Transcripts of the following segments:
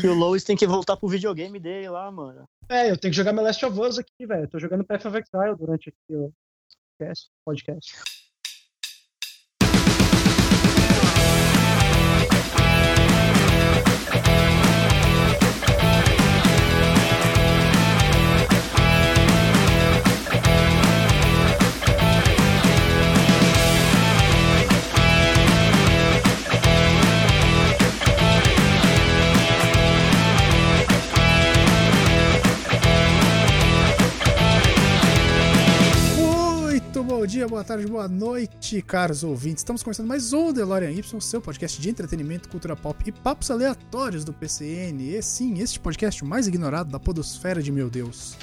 Que o Lois tem que voltar pro videogame dele lá, mano. É, eu tenho que jogar meu Last of Us aqui, velho. Tô jogando Path of Exile durante aqui o podcast. podcast. Bom dia, boa tarde, boa noite, caros ouvintes. Estamos começando mais um DeLorean Y, seu podcast de entretenimento, cultura pop e papos aleatórios do PCN. E sim, este podcast mais ignorado da podosfera de meu Deus.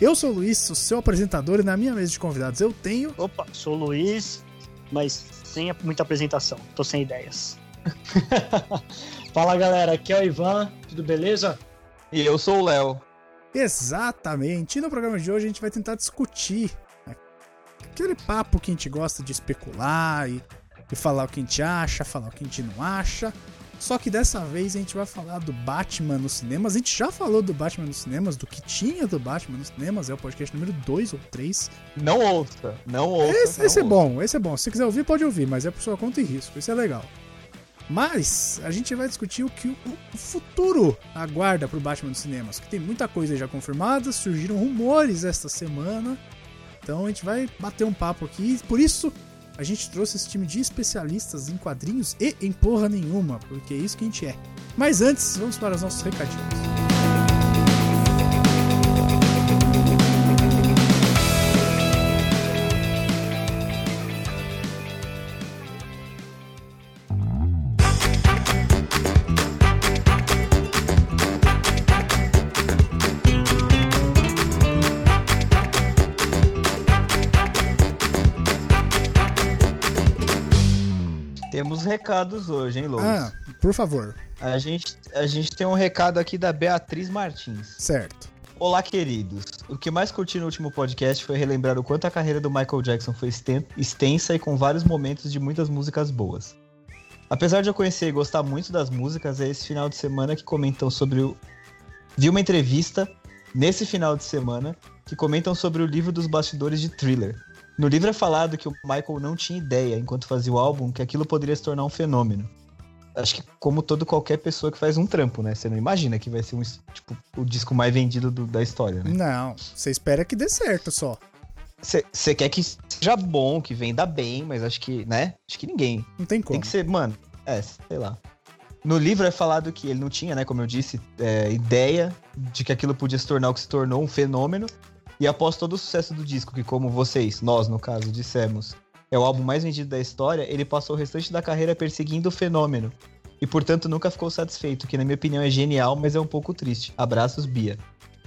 Eu sou o Luiz, o seu apresentador, e na minha mesa de convidados eu tenho... Opa, sou o Luiz, mas sem muita apresentação. Tô sem ideias. Fala galera, aqui é o Ivan, tudo beleza? E eu sou o Léo. Exatamente. E no programa de hoje a gente vai tentar discutir aquele papo que a gente gosta de especular e, e, falar o que a gente acha, falar o que a gente não acha. Só que dessa vez a gente vai falar do Batman nos cinemas. A gente já falou do Batman nos cinemas, do que tinha do Batman nos cinemas. É o podcast número 2 ou 3. Não ouça, não ouça. Esse, não esse é ouça. bom, esse é bom. Se quiser ouvir, pode ouvir, mas é por sua conta e risco. Isso é legal. Mas a gente vai discutir o que o, o futuro aguarda pro Batman nos cinemas. Que tem muita coisa já confirmada, surgiram rumores esta semana. Então a gente vai bater um papo aqui. Por isso a gente trouxe esse time de especialistas em quadrinhos e em porra nenhuma, porque é isso que a gente é. Mas antes, vamos para os nossos recadinhos. Recados hoje, hein, Lois? Ah, por favor. A, gente, a gente tem um recado aqui da Beatriz Martins. Certo. Olá, queridos. O que mais curti no último podcast foi relembrar o quanto a carreira do Michael Jackson foi extensa e com vários momentos de muitas músicas boas. Apesar de eu conhecer e gostar muito das músicas, é esse final de semana que comentam sobre o. Vi uma entrevista nesse final de semana que comentam sobre o livro dos bastidores de Thriller. No livro é falado que o Michael não tinha ideia, enquanto fazia o álbum, que aquilo poderia se tornar um fenômeno. Acho que como todo qualquer pessoa que faz um trampo, né? Você não imagina que vai ser um, tipo, o disco mais vendido do- da história, né? Não, você espera que dê certo só. Você quer que seja bom, que venda bem, mas acho que, né? Acho que ninguém. Não tem como. Tem que ser, mano, é, sei lá. No livro é falado que ele não tinha, né, como eu disse, é, ideia de que aquilo podia se tornar o que se tornou um fenômeno. E após todo o sucesso do disco, que como vocês, nós no caso, dissemos, é o álbum mais vendido da história, ele passou o restante da carreira perseguindo o fenômeno. E portanto nunca ficou satisfeito, que na minha opinião é genial, mas é um pouco triste. Abraços, Bia.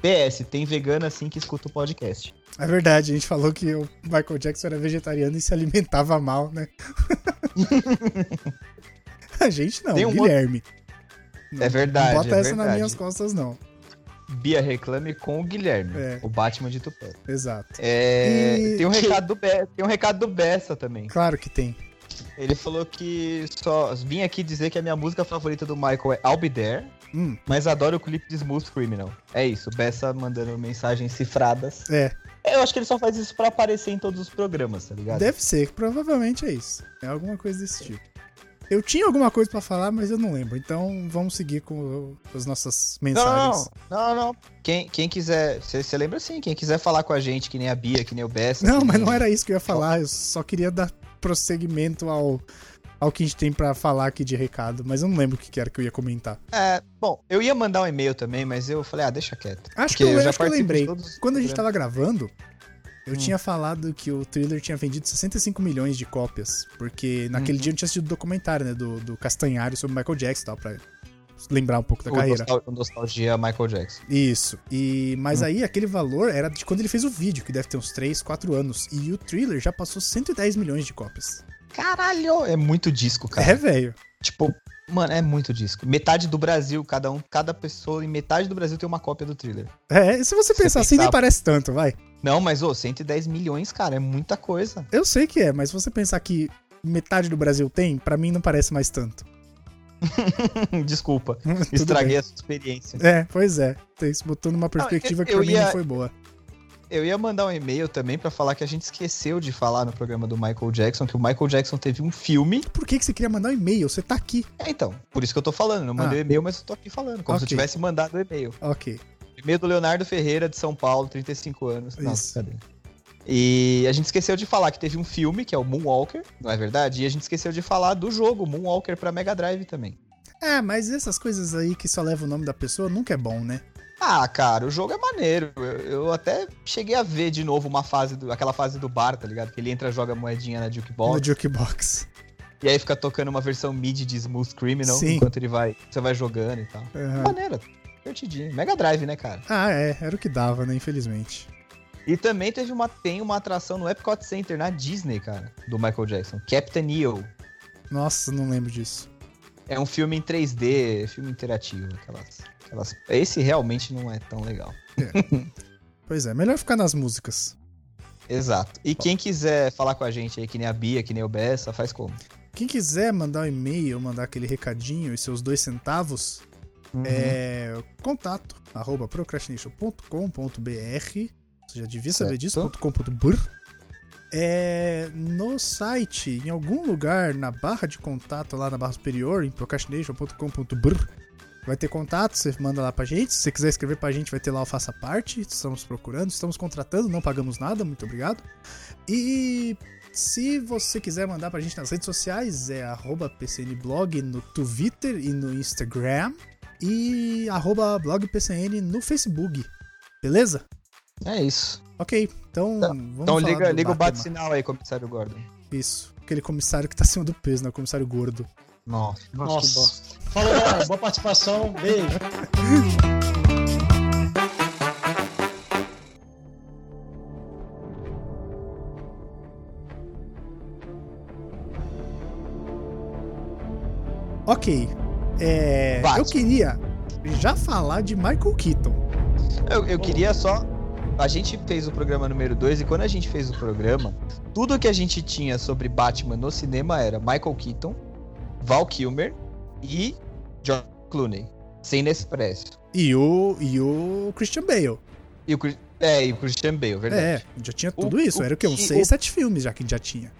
PS, tem vegano assim que escuta o podcast. É verdade, a gente falou que o Michael Jackson era vegetariano e se alimentava mal, né? a gente não, Tem um Guilherme. É verdade, Não bota é essa nas verdade. minhas costas, não. Bia reclame com o Guilherme, É. o Batman de Tupé. Exato. É, E- tem, um recado do Be- tem um recado do Bessa também. Claro que tem. Ele falou que só vim aqui dizer que a minha música favorita do Michael é I'll Be There, Hum, mas adoro o clipe de Smooth Criminal. É isso, Bessa mandando mensagens cifradas. é, Eu acho que ele só faz isso pra aparecer em todos os programas, tá ligado? deve ser, provavelmente é isso. É alguma coisa desse tipo. Eu tinha alguma coisa pra falar, mas eu não lembro. Então vamos seguir com as nossas mensagens. não, não, não. Quem, quem quiser, você lembra assim, quem quiser falar com a gente, que nem a Bia, que nem o Bessa. Não, mas nem- não era isso que eu ia falar. Eu só queria dar prosseguimento ao, ao que a gente tem pra falar aqui de recado. Mas eu não lembro o que era que eu ia comentar. É, bom, eu ia mandar um e-mail também, mas eu falei, ah, deixa quieto. Acho Porque que eu, já acho que eu lembrei. Quando a gente tava gravando, eu Hum. tinha falado que o thriller tinha vendido 65 milhões de cópias. Porque naquele Uhum. dia eu tinha assistido o documentário, né? Do, do Castanhário sobre Michael Jackson e tal, pra lembrar um pouco da O carreira. nostal- o Nostalgia Michael Jackson. Isso. E, mas Hum. aí aquele valor era de quando ele fez o vídeo, que deve ter uns 3, 4 anos. E o thriller já passou 110 milhões de cópias. Caralho! É muito disco, cara. É, velho. Tipo, mano, é muito disco. Metade do Brasil, cada um, cada pessoa em metade do Brasil tem uma cópia do thriller. É, se você Você pensar assim, nem pensar- parece tanto, vai. Não, mas, ô, 110 milhões, cara, é muita coisa. Eu sei que é, mas se você pensar que metade do Brasil tem, pra mim não parece mais tanto. Desculpa, estraguei bem. a sua experiência. É, pois é. Isso botou numa perspectiva que eu pra mim ia- não foi boa. Eu ia mandar um e-mail também pra falar que a gente esqueceu de falar no programa do Michael Jackson que o Michael Jackson teve um filme. Por que, que você queria mandar um e-mail? Você tá aqui. É, então, por isso que eu tô falando. Não mandei Ah. o e-mail, mas eu tô aqui falando, como se eu tivesse mandado o e-mail. Ok. E-mail do Leonardo Ferreira, de São Paulo, 35 anos. Isso. cadê? E a gente esqueceu de falar que teve um filme, que é o Moonwalker, não é verdade? E a gente esqueceu de falar do jogo Moonwalker pra Mega Drive também. É, mas essas coisas aí que só levam o nome da pessoa nunca é bom, né? Ah, cara, o jogo é maneiro. Eu, eu até cheguei a ver de novo uma fase, do, aquela fase do bar, tá ligado? Que ele entra, joga moedinha na No jukebox, Jukebox. e aí fica tocando uma versão mid de Smooth Criminal, Sim. enquanto ele vai, você vai jogando e tal. Aham. Maneiro, divertidinho. Mega Drive, né, cara? Ah, é. Era o que dava, né? Infelizmente. E também teve uma, tem uma atração no Epcot Center, na Disney, cara, do Michael Jackson. Captain EO. Nossa, não lembro disso. É um filme em 3D, filme interativo. Aquelas, aquelas... Esse realmente não é tão legal. Pois é, melhor ficar nas músicas. Exato. E quem quiser falar com a gente aí, que nem a Bia, que nem o Bessa, faz como? Quem quiser mandar um e-mail, mandar aquele recadinho e seus dois centavos, é contato arroba procrastination.com.br Você já devia saber Certo. disso, .com.br é, no site, em algum lugar, na barra de contato, lá na barra superior, em procrastination.com.br, vai ter contato, você manda lá pra gente. Se você quiser escrever pra gente, vai ter lá o Faça Parte. Estamos procurando, estamos contratando, não pagamos nada, muito obrigado. E se você quiser mandar pra gente nas redes sociais, é arroba PCNblog no Twitter e no Instagram. E arroba blogpcn no Facebook. Beleza? É isso. Ok, então Tá. vamos Então falar liga, do liga o bate-sinal aí, comissário Gordon. Isso, aquele comissário que tá acima do peso, né? O comissário gordo. Nossa. Nossa. Nossa. Falou, galera. Boa participação. Beijo. Ok, é, eu queria já falar de Michael Keaton. Eu, eu queria só. A gente fez o programa número 2 e quando a gente fez o programa, tudo que a gente tinha sobre Batman no cinema era Michael Keaton, Val Kilmer e George Clooney. Sem Nespresso. E o, e o Christian Bale. E o, é, e o Christian Bale, verdade. É, já tinha tudo O- isso. o Era o quê? Uns que- 6, o- 7 filmes já que já tinha.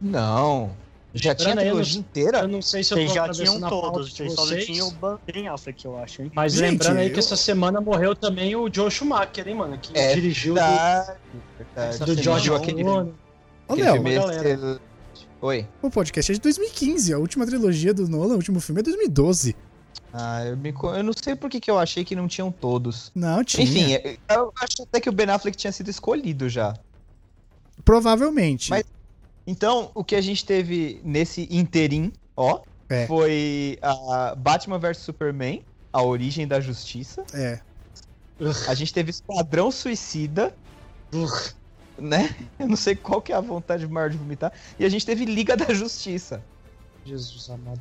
Não. Já tinha a aí, eu trilogia não- inteira? Eu não sei se eu Vocês tô já tinham a todos, de vocês só tinham o Ben Affleck, eu acho, hein? Mas Gente, lembrando aí eu- que essa semana morreu também o Joe Schumacher, hein, mano? Que É dirigiu do, Verdade, verdade. do George aquele. Ô, Léo. Oi. o podcast é de 2015. A última trilogia do Nolan, o último filme é 2012. Ah, eu, me eu não sei por que, que eu achei que não tinham todos. Não, tinha. Enfim, eu acho até que o Ben Affleck tinha sido escolhido já. Provavelmente. Mas- Então, o que a gente teve nesse interim, ó, É. foi a Batman vs Superman, a origem da justiça. É. A gente teve Esquadrão Suicida, né? Eu não sei qual que é a vontade maior de vomitar. E a gente teve Liga da Justiça. Jesus amado.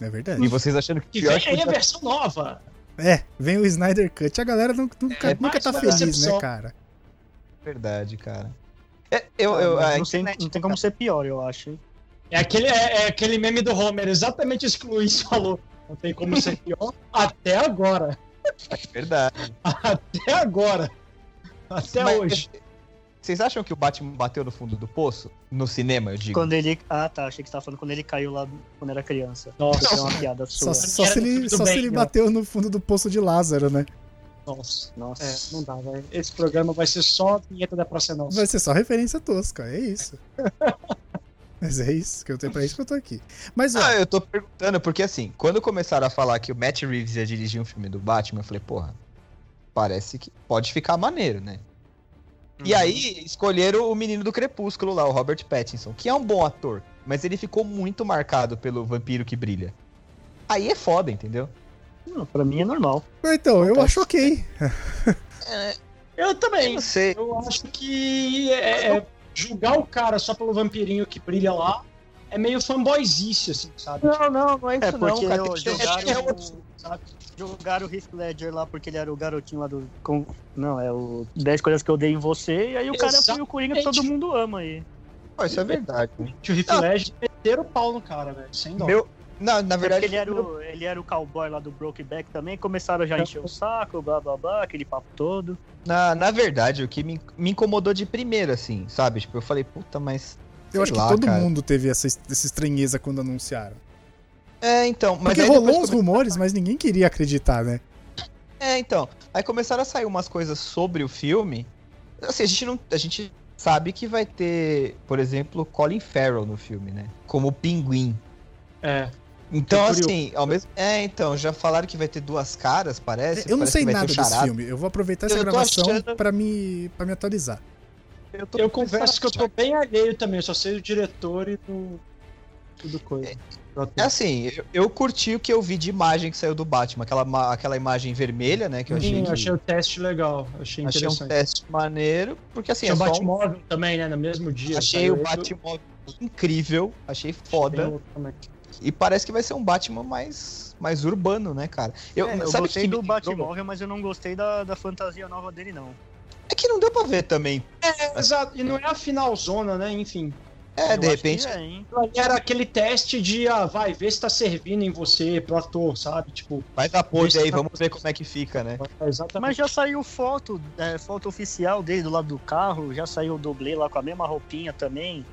É verdade. E vocês achando que Que pior vem que aí a versão nova. É, vem o Snyder Cut. A galera nunca, É, nunca tá feliz, né, cara? Verdade, cara. É, eu, eu, não, tem, não tem como ser pior, eu acho? É aquele, é, é aquele meme do Homer, exatamente isso que o Luiz falou. Não tem como ser pior até agora. Verdade. Até agora. Até Mas- hoje. Vocês acham que o Batman bateu no fundo do poço? No cinema, eu digo. Quando ele. Ah, tá. Achei que você tava falando quando ele caiu lá quando era criança. Nossa. É uma piada Só, sua. só Era se ele, só se bem, ele né? bateu no fundo do poço de Lázaro, né? Nossa. Nossa. É, não dá, velho. Esse programa vai ser só a vinheta da Praça Nossa. Vai ser só referência tosca, é isso. Mas é isso, que eu tenho pra isso que eu tô aqui. Mas, ó, Ah, eu tô perguntando, porque assim, quando começaram a falar que o Matt Reeves ia dirigir um filme do Batman, eu falei, porra, parece que pode ficar maneiro, né? E aí, escolheram o menino do Crepúsculo lá, o Robert Pattinson, que é um bom ator, mas ele ficou muito marcado pelo vampiro que brilha. Aí é foda, entendeu? Não, pra mim é normal. então, eu acho ok. Eu Eu também. não sei. Eu acho que é, é, julgar o cara só pelo vampirinho que brilha lá é meio fanboyzice, assim, sabe? Não, não, não é É porque cara. eu jogaram, é outro- sabe, jogaram o Heath Ledger lá porque ele era o garotinho lá do. com- não, é o 10 coisas que eu dei em você, e aí o cara foi o Coringa que todo mundo ama aí. Pô, isso é verdade. Que o Heath Ah. Ledger meteram o pau no cara, velho, sem dó. Meu, Não, na É verdade. porque ele era, o, ele era o cowboy lá do Brokeback também, começaram já a encher o saco, blá blá blá, aquele papo todo. Na, na verdade, o que me, me incomodou de primeira, assim, sabe? Tipo, eu falei, puta, mas. Eu acho lá, que todo cara. mundo teve essa, essa estranheza quando anunciaram. É, então. Mas Porque rolou uns rumores, mas ninguém queria acreditar, né? É, então. Aí começaram a sair umas coisas sobre o filme. Assim, a gente não. A gente sabe que vai ter, por exemplo, Colin Farrell no filme, né? Como o pinguim. É. Então, assim, ao mesmo. É, então, já falaram que vai ter duas caras, parece. Eu não Parece sei que vai nada desse filme. Eu vou aproveitar essa Eu gravação achando- pra, me, pra me atualizar. Eu, tô Eu confesso que eu tô bem alheio também, eu só sei o diretor e do. Tudo coisa. É assim, eu, eu curti o que eu vi de imagem que saiu do Batman, aquela, aquela imagem vermelha, né? Que eu achei, Sim, que, eu achei o teste legal, achei achei um interessante. teste maneiro, porque assim, Tinha é o só um- Batmóvel também, né? No mesmo dia. achei o Batmóvel incrível, achei foda. E parece que vai ser um Batman mais, mais urbano, né, cara? Eu, É, eu gostei que do? Batmóvel, mas eu não gostei da, da fantasia nova dele, não. É que não deu pra ver também. É, exato, e não é a finalzona, né? Enfim. É, Eu de repente, é? Era aquele teste de, ah, vai, ver se tá servindo em você, pro ator, sabe? Tipo, faz a pose aí, pra- vamos ver como é que fica, né? é exatamente. Mas já saiu foto, é, foto oficial dele do lado do carro, já saiu o dublê lá com a mesma roupinha também.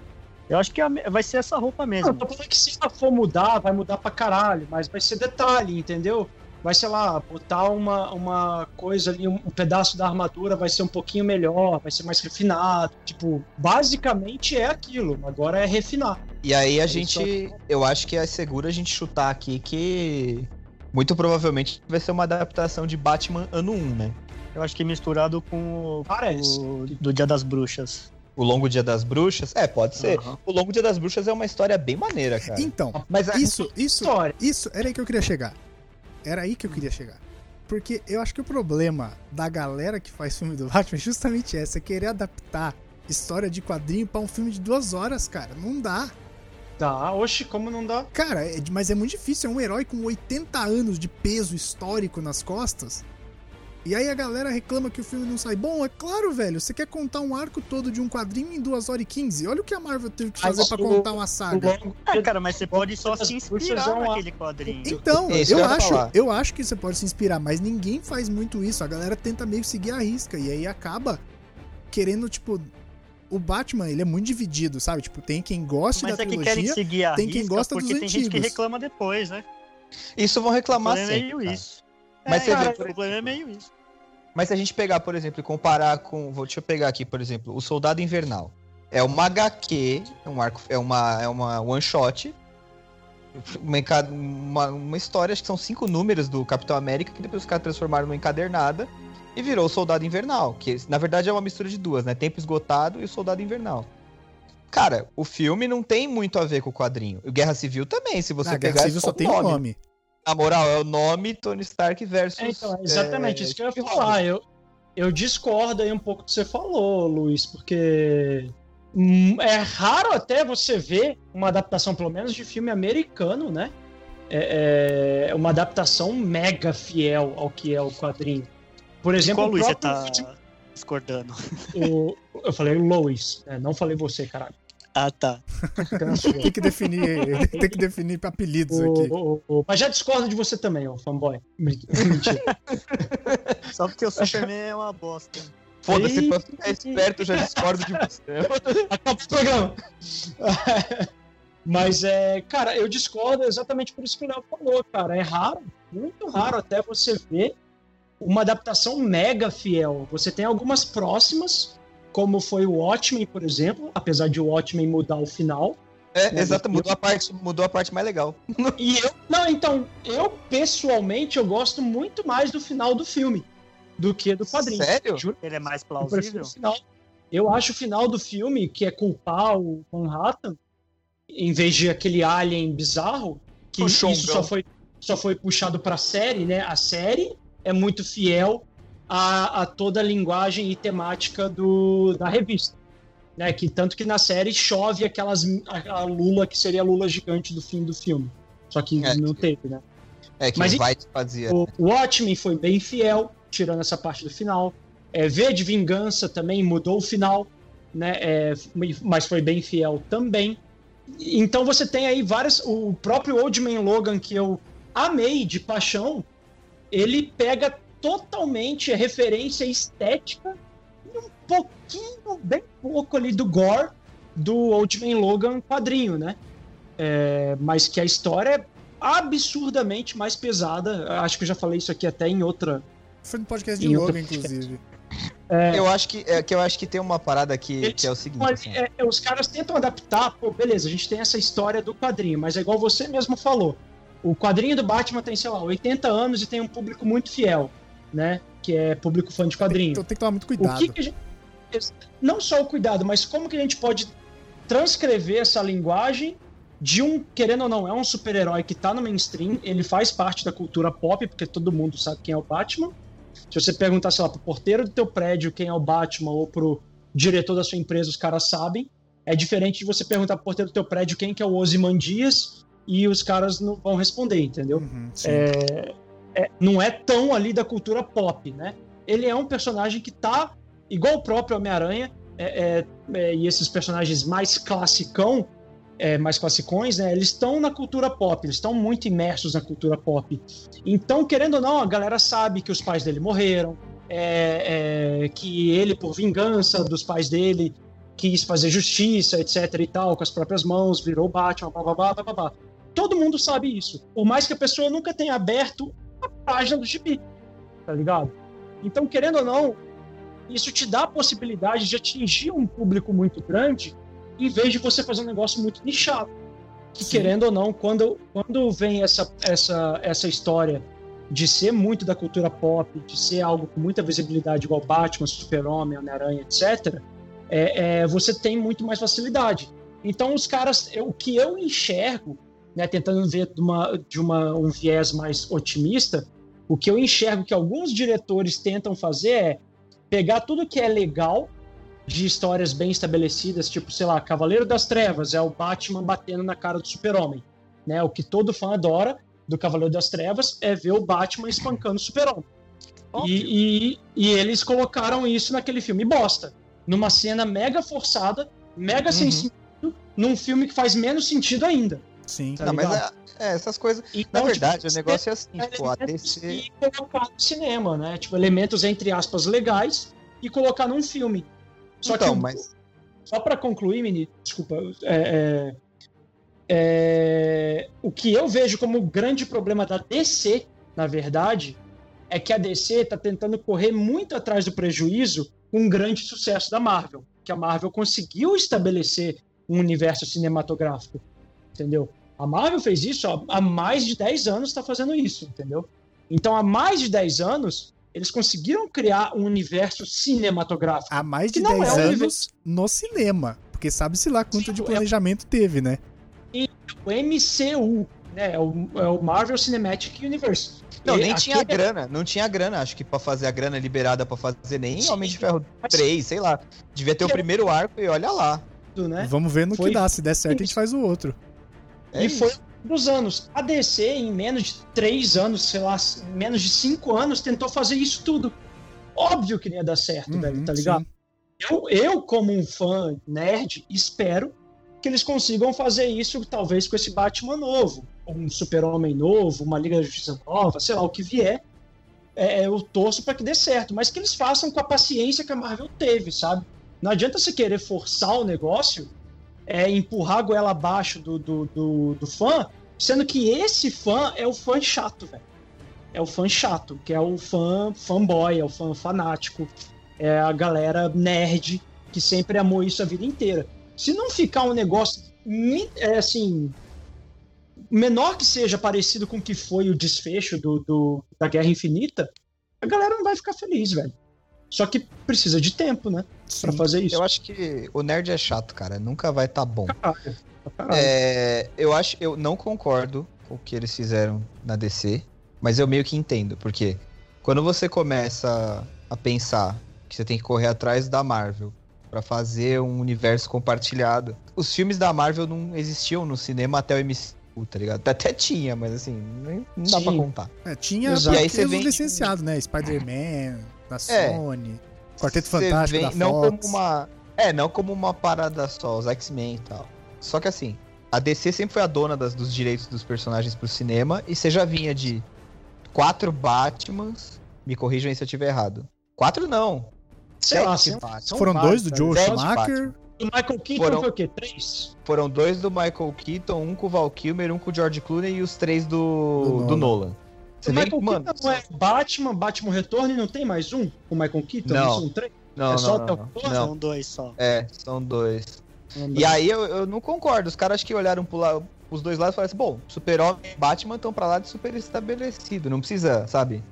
Eu acho que me- vai ser essa roupa Não, mesmo. eu tô falando que se ela for mudar, vai mudar pra caralho, mas vai ser detalhe, entendeu? Vai, sei lá, botar uma, uma coisa ali, um, um pedaço da armadura vai ser um pouquinho melhor, vai ser mais refinado. Tipo, basicamente é aquilo, agora é refinar. E aí a Eles gente, eu acho que é seguro a gente chutar aqui que muito provavelmente vai ser uma adaptação de Batman ano 1, né? Eu acho que misturado com o, Parece. o do Dia das Bruxas. O Longo Dia das Bruxas? É, pode ser. Aham. O Longo Dia das Bruxas é uma história bem maneira, cara. Então, Mas a- isso, isso, História. isso, era aí que eu queria chegar. Era aí que eu queria chegar. Porque eu acho que o problema da galera que faz filme do Batman é justamente essa, é querer adaptar história de quadrinho pra um filme de duas horas, cara. Não dá. Tá, oxe, como não dá? Cara, é- mas é muito difícil. É um herói com 80 anos de peso histórico nas costas. E aí a galera reclama que o filme não sai bom. É claro, velho. Você quer contar um arco todo de um quadrinho em 2 horas e 15? Olha o que a Marvel teve que fazer pra o- contar uma saga. É, cara, mas você pode só se inspirar é naquele quadrinho. Então, É isso eu eu acho, falar. eu acho que você pode se inspirar, mas ninguém faz muito isso. A galera tenta meio que seguir a risca e aí acaba querendo, tipo, o Batman, ele é muito dividido, sabe? Tipo, tem quem goste Mas da é que trilogia. querem seguir a tem quem gosta dos porque tem gente que antigos. reclama depois, né? Isso vão reclamar é sempre. meio cara. isso. Mas é, cara, vê, o problema é meio isso. Mas se a gente pegar, por exemplo, e comparar com. Vou, deixa eu pegar aqui, por exemplo, o Soldado Invernal. É uma HQ, é um arco, é uma, é uma one shot. Uma, uma, uma história, acho que são cinco números do Capitão América, que depois os caras transformaram numa encadernada e virou o Soldado Invernal. Que na verdade é uma mistura de duas, né? Tempo Esgotado e o Soldado Invernal. Cara, o filme não tem muito a ver com o quadrinho. O Guerra Civil também, se você Na pegar. Guerra é Civil só só o tem um nome. Na moral, é o nome Tony Stark versus. É, então, é exatamente é, isso que eu ia falar. Eu, eu discordo aí um pouco do que você falou, Luiz, porque hum, é raro até você ver uma adaptação, pelo menos de filme americano, né? É, é uma adaptação mega fiel ao que é o quadrinho. Por exemplo, Qual o Luiz você tá discordando? o- eu falei Lois, né? não falei você, caralho. Ah, tá. Tem que definir, tem que definir apelidos O- aqui. o- o- mas já discordo de você também, ô fanboy. Mentira. Só porque o Superman é uma bosta. Foda-se, pra ficar esperto, eu já discordo de você. Acabou o programa. Mas é, cara, eu discordo exatamente por isso que o Léo falou, cara. É raro, muito raro até você ver uma adaptação mega fiel. Você tem algumas próximas, como foi o Watchmen, por exemplo, apesar de o Watchmen mudar o final. É, Né, exato, eu- mudou a parte, mudou a parte mais legal. E eu, não, então, eu pessoalmente eu gosto muito mais do final do filme do que do quadrinho. Sério? Juro Ele é mais Eu plausível? o final. Eu acho o final do filme, que é culpar o Manhattan, em vez de aquele alien bizarro, que O isso só foi, só foi puxado pra série, né? A série é muito fiel a, a toda a linguagem e temática do, da revista. Né? Que, tanto que na série chove aquelas a, a Lula que seria a Lula gigante do fim do filme. Só que É. não teve, né? É que Mas o e- White fazia. O Watchmen foi bem fiel, tirando essa parte do final. É, v de Vingança também mudou o final, né? É, mas foi bem fiel também. Então você tem aí várias. O próprio Old Man Logan, que eu amei de paixão, ele pega totalmente a referência estética e um pouquinho, bem pouco ali do gore do Old Man Logan quadrinho, né? É, mas que a história é absurdamente mais pesada. Acho que eu já falei isso aqui até em outra. Foi no podcast de Logan, inclusive. É, eu acho que, é, que eu acho que tem uma parada aqui que é o seguinte. Assim. É, é, os caras tentam adaptar, pô, beleza, a gente tem essa história do quadrinho, mas é igual você mesmo falou. O quadrinho do Batman tem, sei lá, 80 anos e tem um público muito fiel, né? Que é público fã de quadrinho. Então tem que tomar muito cuidado. O que, que gente... Não só o cuidado, mas como que a gente pode transcrever essa linguagem de um, querendo ou não, é um super-herói que tá no mainstream, ele faz parte da cultura pop, porque todo mundo sabe quem é o Batman. Se você perguntar, sei lá, pro porteiro do teu prédio quem é o Batman ou pro diretor da sua empresa, os caras sabem. É diferente de você perguntar pro porteiro do teu prédio quem que é o Ozymandias e os caras não vão responder, entendeu? Uhum, é, é, não é tão ali da cultura pop, né? Ele é um personagem que tá, igual o próprio Homem-Aranha, é, é, é e esses personagens mais classicão, é, mais classicões, né, eles estão na cultura pop, eles estão muito imersos na cultura pop. Então, querendo ou não, a galera sabe que os pais dele morreram, é, que ele, por vingança dos pais dele, quis fazer justiça, etc e tal, com as próprias mãos, virou Batman, blá blá blá blá blá. Todo mundo sabe isso. Por mais que a pessoa nunca tenha aberto página do gibi, tá ligado? Então, querendo ou não, isso te dá a possibilidade de atingir um público muito grande em vez de você fazer um negócio muito nichado. Que Sim. querendo ou não, quando, quando vem essa, essa, essa história de ser muito da cultura pop, de ser algo com muita visibilidade, igual Batman, Super-Homem, Homem-Aranha, etc., é, é, você tem muito mais facilidade. Então, os caras, o que eu enxergo, né, tentando ver de, uma, de uma, um viés mais otimista, o que eu enxergo que alguns diretores tentam fazer é pegar tudo que é legal de histórias bem estabelecidas, tipo, sei lá, Cavaleiro das Trevas é o Batman batendo na cara do Super-Homem. Né? O que todo fã adora do Cavaleiro das Trevas é ver o Batman espancando o Super-Homem. E, e, e, eles colocaram isso naquele filme bosta. Numa cena mega forçada, mega uhum. sem sentido, num filme que faz menos sentido ainda. Sim. Tá Não, mas é, é, essas coisas. Então, Na verdade, tipo, o negócio é assim, tipo, a DC. E colocar no cinema, né? Tipo, elementos, entre aspas, legais e colocar num filme. Só então, que, mas... só para concluir, Mini, desculpa, é, é, é, o que eu vejo como grande problema da DC, na verdade, é que a DC está tentando correr muito atrás do prejuízo com um grande sucesso da Marvel, que a Marvel conseguiu estabelecer um universo cinematográfico, entendeu? A Marvel fez isso ó, há mais de 10 anos, está fazendo isso, entendeu? Então, há mais de 10 anos, eles conseguiram criar um universo cinematográfico. Há mais de 10 é anos universo... no cinema. Porque sabe-se lá quanto Sim, de é planejamento é... teve, né? E o MCU, né? É o, é o Marvel Cinematic Universe. Não, e nem tinha grana, não tinha grana, acho que para fazer a grana liberada para fazer nem Sim, Homem de Ferro 3, sei lá. Devia ter o primeiro arco e olha lá. Né? Vamos ver no Foi... que dá, se der certo a gente faz o outro. É e isso. foi dos anos. A DC, em menos de três anos, sei lá, menos de cinco anos, tentou fazer isso tudo. Óbvio que não ia dar certo, uhum, velho, tá ligado? Eu, eu, como um fã nerd, espero que eles consigam fazer isso, talvez com esse Batman novo, um Super-Homem novo, uma Liga da Justiça nova, sei lá, o que vier. É, eu torço para que dê certo, mas que eles façam com a paciência que a Marvel teve, sabe? Não adianta você querer forçar o negócio é, empurrar a goela abaixo do, do, do, do fã, sendo que esse fã é o fã chato, velho. É o fã chato, que é o fã fanboy, é o fã fanático, é a galera nerd que sempre amou isso a vida inteira. Se não ficar um negócio é, assim menor que seja parecido com o que foi o desfecho do, do, da Guerra Infinita, a galera não vai ficar feliz, velho. Só que precisa de tempo, né? Sim, pra fazer isso. Eu acho que o nerd é chato, cara. Nunca vai estar tá bom. Caralho, caralho. É, eu acho, eu não concordo com o que eles fizeram na DC, mas eu meio que entendo, porque quando você começa a pensar que você tem que correr atrás da Marvel para fazer um universo compartilhado, os filmes da Marvel não existiam no cinema até o MCU, tá ligado? Até tinha, mas assim, não dá Sim. pra contar. É, tinha e aí você vem licenciado, né? Spider-Man, da é, Sony, Quarteto Fantástico vem, da não Fox. Como uma, é, não como uma parada só, os X-Men e tal. Só que assim, a DC sempre foi a dona das, dos direitos dos personagens pro cinema e você já vinha de quatro Batmans. Me corrijam aí se eu estiver errado. Quatro não. Sei lá, são- Batman. são Foram dois do Joe né? Sete Schumacher. O Michael Keaton Foram- foi o quê? Três? Foram dois do Michael Keaton, um com o Val Kilmer, um com o George Clooney e os três do, Do do Nolan. Nolan. Você o Michael que, mano. Keaton não é Batman, Batman Retorno e não tem mais um? O Michael Keaton? Não. São três? Não, é só não, até o não, não. São dois só. É, são dois. E aí eu, eu não concordo. Os caras acho que olharam pro lado, os dois lados e falaram assim: bom, Super-Homem e Batman estão pra lá de super estabelecido, não precisa, sabe?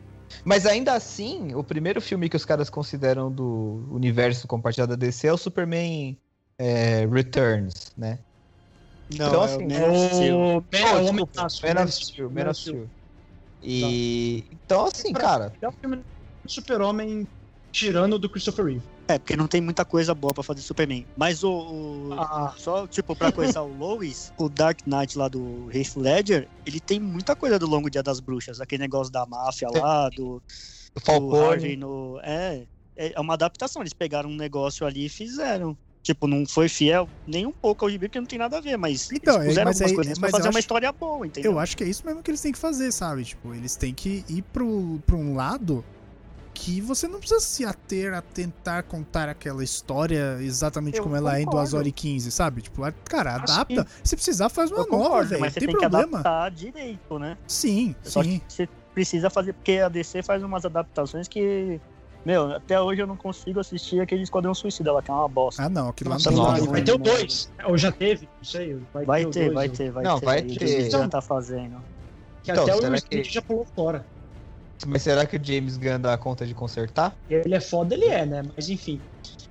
Mas ainda assim, o primeiro filme que os caras consideram do universo compartilhado da DC é o Superman é, Returns, né? Não, Então, é assim, o Man of Steel. Man of Steel, Man of Steel. E então assim, cara, É o filme do Super-Homem tirando do Christopher Reeve. É, porque não tem muita coisa boa pra fazer Superman. Mas o. o- Ah, Só, tipo, pra começar o Lois, o Dark Knight lá do Heath Ledger, ele tem muita coisa do Longo Dia das Bruxas. Aquele negócio da máfia lá, do, o do Harvey Falcone. no... É, é uma adaptação. Eles pegaram um negócio ali e fizeram. Tipo, não foi fiel nem um pouco ao gibi, porque não tem nada a ver, mas Então, eles é, puseram mas algumas aí- coisas pra fazer uma história boa, entendeu? Eu acho que é isso mesmo que eles têm que fazer, sabe? Tipo, eles têm que ir pro, pra um lado que você não precisa se ater a tentar contar aquela história exatamente Eu como ela é em 2 concordo. horas e 15, sabe? Tipo, cara, adapta. Se precisar, faz uma Eu nova, concordo, velho. mas você Tem tem, que problema. adaptar direito, né? Sim, Só sim. que você precisa fazer, porque a DC faz umas adaptações que. Meu, até hoje eu não consigo assistir aquele Esquadrão Suicida lá, que é uma bosta. Ah, não, aquilo lá não tem nossa, nada, vai ter o dois. Ou já teve, não sei. Vai, Vai ter, dois, vai eu- ter, vai Não, ter. vai o ter. Disney já tá fazendo. Que Então, até o Will que- já pulou fora. Mas será que o James Gunn dá conta de consertar? Ele é foda, ele é, né? Mas enfim.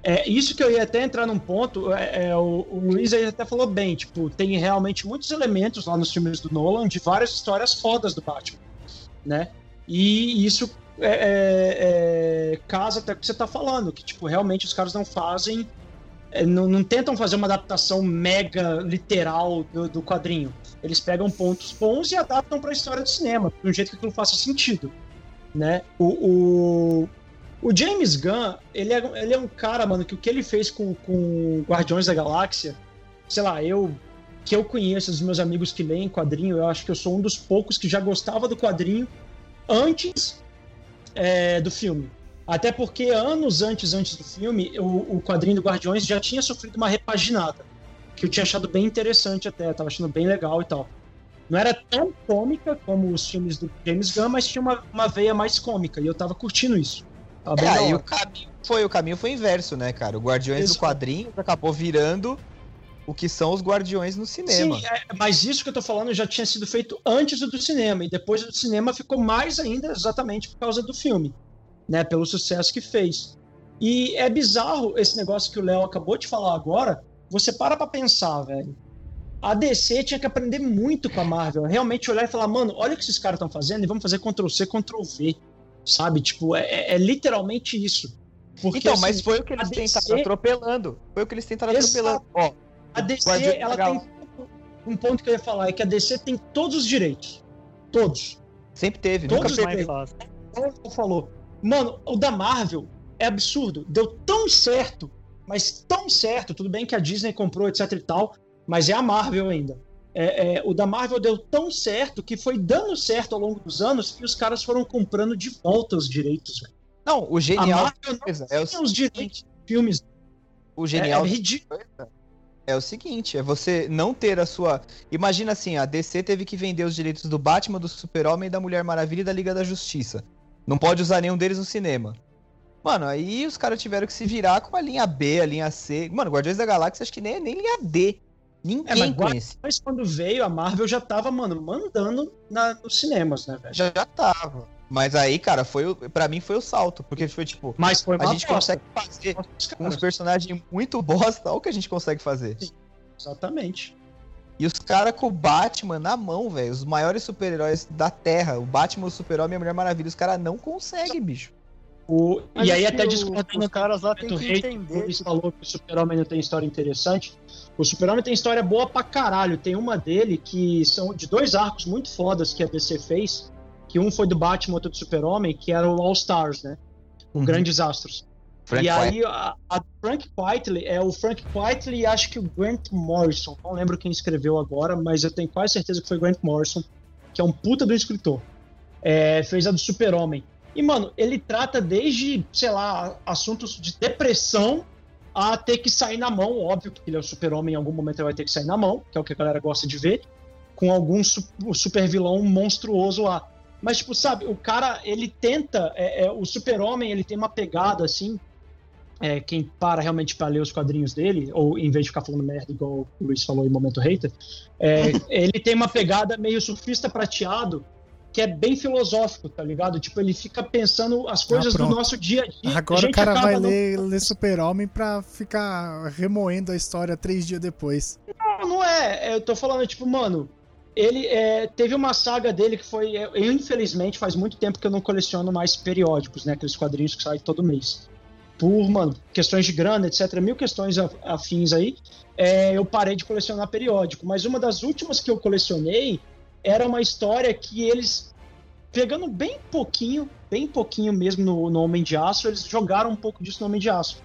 É, isso que eu ia até entrar num ponto, é, é, o, o Luiz aí até falou bem, tipo, tem realmente muitos elementos lá nos filmes do Nolan de várias histórias fodas do Batman, né? E isso é, é, é, casa até o que você tá falando, que, tipo, realmente os caras não fazem, é, não, não tentam fazer uma adaptação mega literal do, do quadrinho. Eles pegam pontos bons e adaptam pra história do cinema, de um jeito que aquilo faça sentido, né? o, o o James Gunn, ele é, ele é um cara, mano, que o que ele fez com, com Guardiões da Galáxia, sei lá, eu que eu conheço, os meus amigos que leem quadrinho, eu acho que eu sou um dos poucos que já gostava do quadrinho antes é, do filme. Até porque anos antes, antes do filme, o, o quadrinho do Guardiões já tinha sofrido uma repaginada, que eu tinha achado bem interessante até, tava achando bem legal e tal. Não era tão cômica como os filmes do James Gunn, mas tinha uma, uma veia mais cômica, e eu tava curtindo isso. Tava É, hora. o caminho foi, o caminho foi inverso, né, cara? O Guardiões Exato. do quadrinho acabou virando o que são os Guardiões no cinema. Sim, é, mas isso que eu tô falando já tinha sido feito antes do cinema, e depois do cinema ficou mais ainda exatamente por causa do filme, né? Pelo sucesso que fez. E é bizarro esse negócio que o Léo acabou de falar agora. Você para pra pensar, velho. A DC tinha que aprender muito com a Marvel. Realmente olhar e falar, mano, olha o que esses caras estão fazendo e vamos fazer Ctrl C, Ctrl V. Sabe? Tipo, é, é- é literalmente isso. Porque, então, assim, mas foi o que eles a tentaram DC atropelando. Foi o que eles tentaram Exato. atropelando. Ó, A DC, ela da tem. Um ponto que eu ia falar é que a DC tem todos os direitos. Todos. sempre teve, Todos nunca perdeu. mais fácil. Falou. Mano, o da Marvel é absurdo. Deu tão certo, mas tão certo. Tudo bem que a Disney comprou, etc e tal, mas é a Marvel ainda. É, é, o da Marvel deu tão certo que foi dando certo ao longo dos anos que os caras foram comprando de volta os direitos. Não, o A genial Marvel não coisa é o, tinha os direitos de filmes. o É, genial é ridículo. É o seguinte, é você não ter a sua. Imagina assim, a DC teve que vender os direitos do Batman, do Super-Homem, da Mulher Maravilha e da Liga da Justiça. Não pode usar nenhum deles no cinema. Mano, aí os caras tiveram que se virar com a linha B, a linha C. Mano, Guardiões da Galáxia acho que nem, nem linha D. Ninguém É, conhece. Mas quando veio, a Marvel já tava, mano, mandando na- nos cinemas, né, velho? Já, já tava. Mas aí, cara, foi o, pra mim foi o salto. Porque foi tipo, Mas foi a gente aposta. consegue fazer com uns personagens muito bosta. Olha o que a gente consegue fazer. Exatamente. E os caras com o Batman na mão, velho. Os maiores super-heróis da Terra. O Batman, o Super-Homem e a Mulher Maravilha. Os caras não conseguem, bicho. O, e aí acho até que discordando Os caras lá do que hate, entender. o Luiz falou que o Super-Homem não tem história interessante. O Super-Homem tem história boa pra caralho. Tem uma dele que são de dois arcos muito fodas que a DC fez. Que um foi do Batman, outro do Super-Homem, que era o All Stars, né? O Uhum. Grandes Astros. Frank e aí a, a, Frank Quitely é o Frank Quitely e acho que o Grant Morrison. Não lembro quem escreveu agora, mas eu tenho quase certeza que foi Grant Morrison, que é um puta do escritor. É, fez a do Super-Homem. E, mano, ele trata desde, sei lá, assuntos de depressão a ter que sair na mão. Óbvio que ele é o super-homem, em algum momento ele vai ter que sair na mão, que é o que a galera gosta de ver, com algum su super vilão monstruoso lá. Mas, tipo, sabe, o cara, ele tenta. É, é, o super-homem, ele tem uma pegada assim. É, quem para realmente para ler os quadrinhos dele, ou em vez de ficar falando merda, igual o Luiz falou em momento hater, é, ele tem uma pegada meio surfista prateado que é bem filosófico, tá ligado? Tipo, ele fica pensando as coisas ah, do nosso dia a dia. Agora a o cara vai ler, ler Super-Homem pra ficar remoendo a história três dias depois. Não, não é. Eu tô falando, tipo, mano, ele é, teve uma saga dele que foi. Eu, infelizmente, faz muito tempo que eu não coleciono mais periódicos, né? Aqueles quadrinhos que saem todo mês. Por, mano, questões de grana, etc., mil questões afins aí, é, eu parei de colecionar periódico. Mas uma das últimas que eu colecionei era uma história que eles, pegando bem pouquinho, bem pouquinho mesmo no, no Homem de Aço, eles jogaram um pouco disso no Homem de Aço.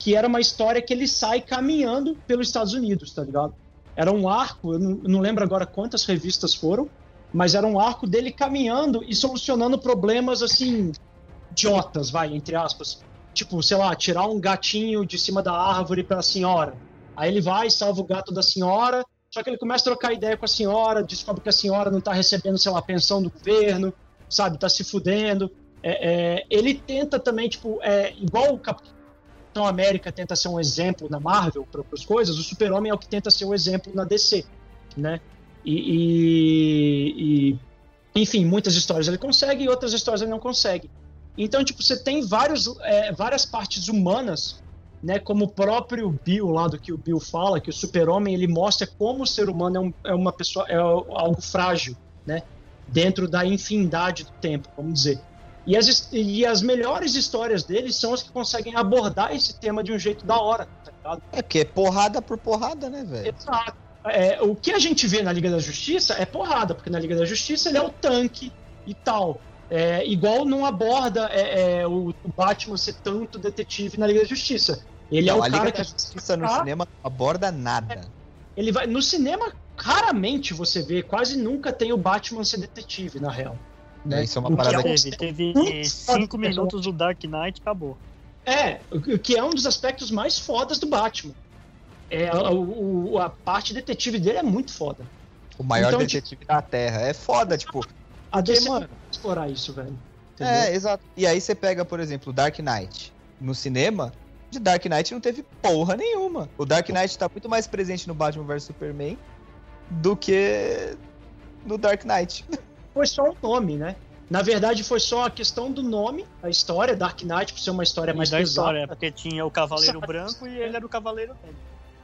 Que era uma história que ele sai caminhando pelos Estados Unidos, tá ligado? Era um arco, eu não, não lembro agora quantas revistas foram, mas era um arco dele caminhando e solucionando problemas assim, idiotas, vai, entre aspas. Tipo, sei lá, tirar um gatinho de cima da árvore para a senhora. Aí ele vai, salva o gato da senhora, só que ele começa a trocar ideia com a senhora, descobre que a senhora não está recebendo, sei lá, pensão do governo, sabe, está se fudendo. É, é, ele tenta também, tipo, é, igual o Capitão América tenta ser um exemplo na Marvel para as coisas, o Super-Homem é o que tenta ser um exemplo na DC, né? E, e, e, enfim, muitas histórias ele consegue e outras histórias ele não consegue. Então, tipo, você tem vários, é, várias partes humanas né, como o próprio Bill lá do que o Bill fala, que o super-homem ele mostra como o ser humano é, um, é, uma pessoa, é algo frágil, né, dentro da infinidade do tempo, vamos dizer. E as, e as melhores histórias dele são as que conseguem abordar esse tema de um jeito da hora, tá ligado? É que é porrada por porrada, né, velho? Exato. É, o que a gente vê na Liga da Justiça é porrada, porque na Liga da Justiça ele é o tanque e tal. É, igual não aborda é, é, o, o, Batman ser tanto detetive na Liga da Justiça. Ele é não, é o a cara Liga que da Justiça no ah, cinema aborda nada. Ele vai no cinema raramente você vê, quase nunca tem o Batman ser detetive na real. Né? Isso é uma parada que teve, teve cinco minutos do Dark Knight acabou. É, o que é um dos aspectos mais fodas do Batman. É, a, o, a parte detetive dele é muito foda. O maior então, detetive tipo, da Terra. É foda, tipo. A DC mano, explorar isso, velho. Entendeu? É, exato. E aí você pega, por exemplo, Dark Knight. No cinema, de Dark Knight não teve porra nenhuma. O Dark Knight tá muito mais presente no Batman vs Superman do que no Dark Knight. Foi só o nome, né? Na verdade, foi só a questão do nome, a história, Dark Knight, por ser uma história mais da história, porque tinha o Cavaleiro Branco e ele era o Cavaleiro Negro.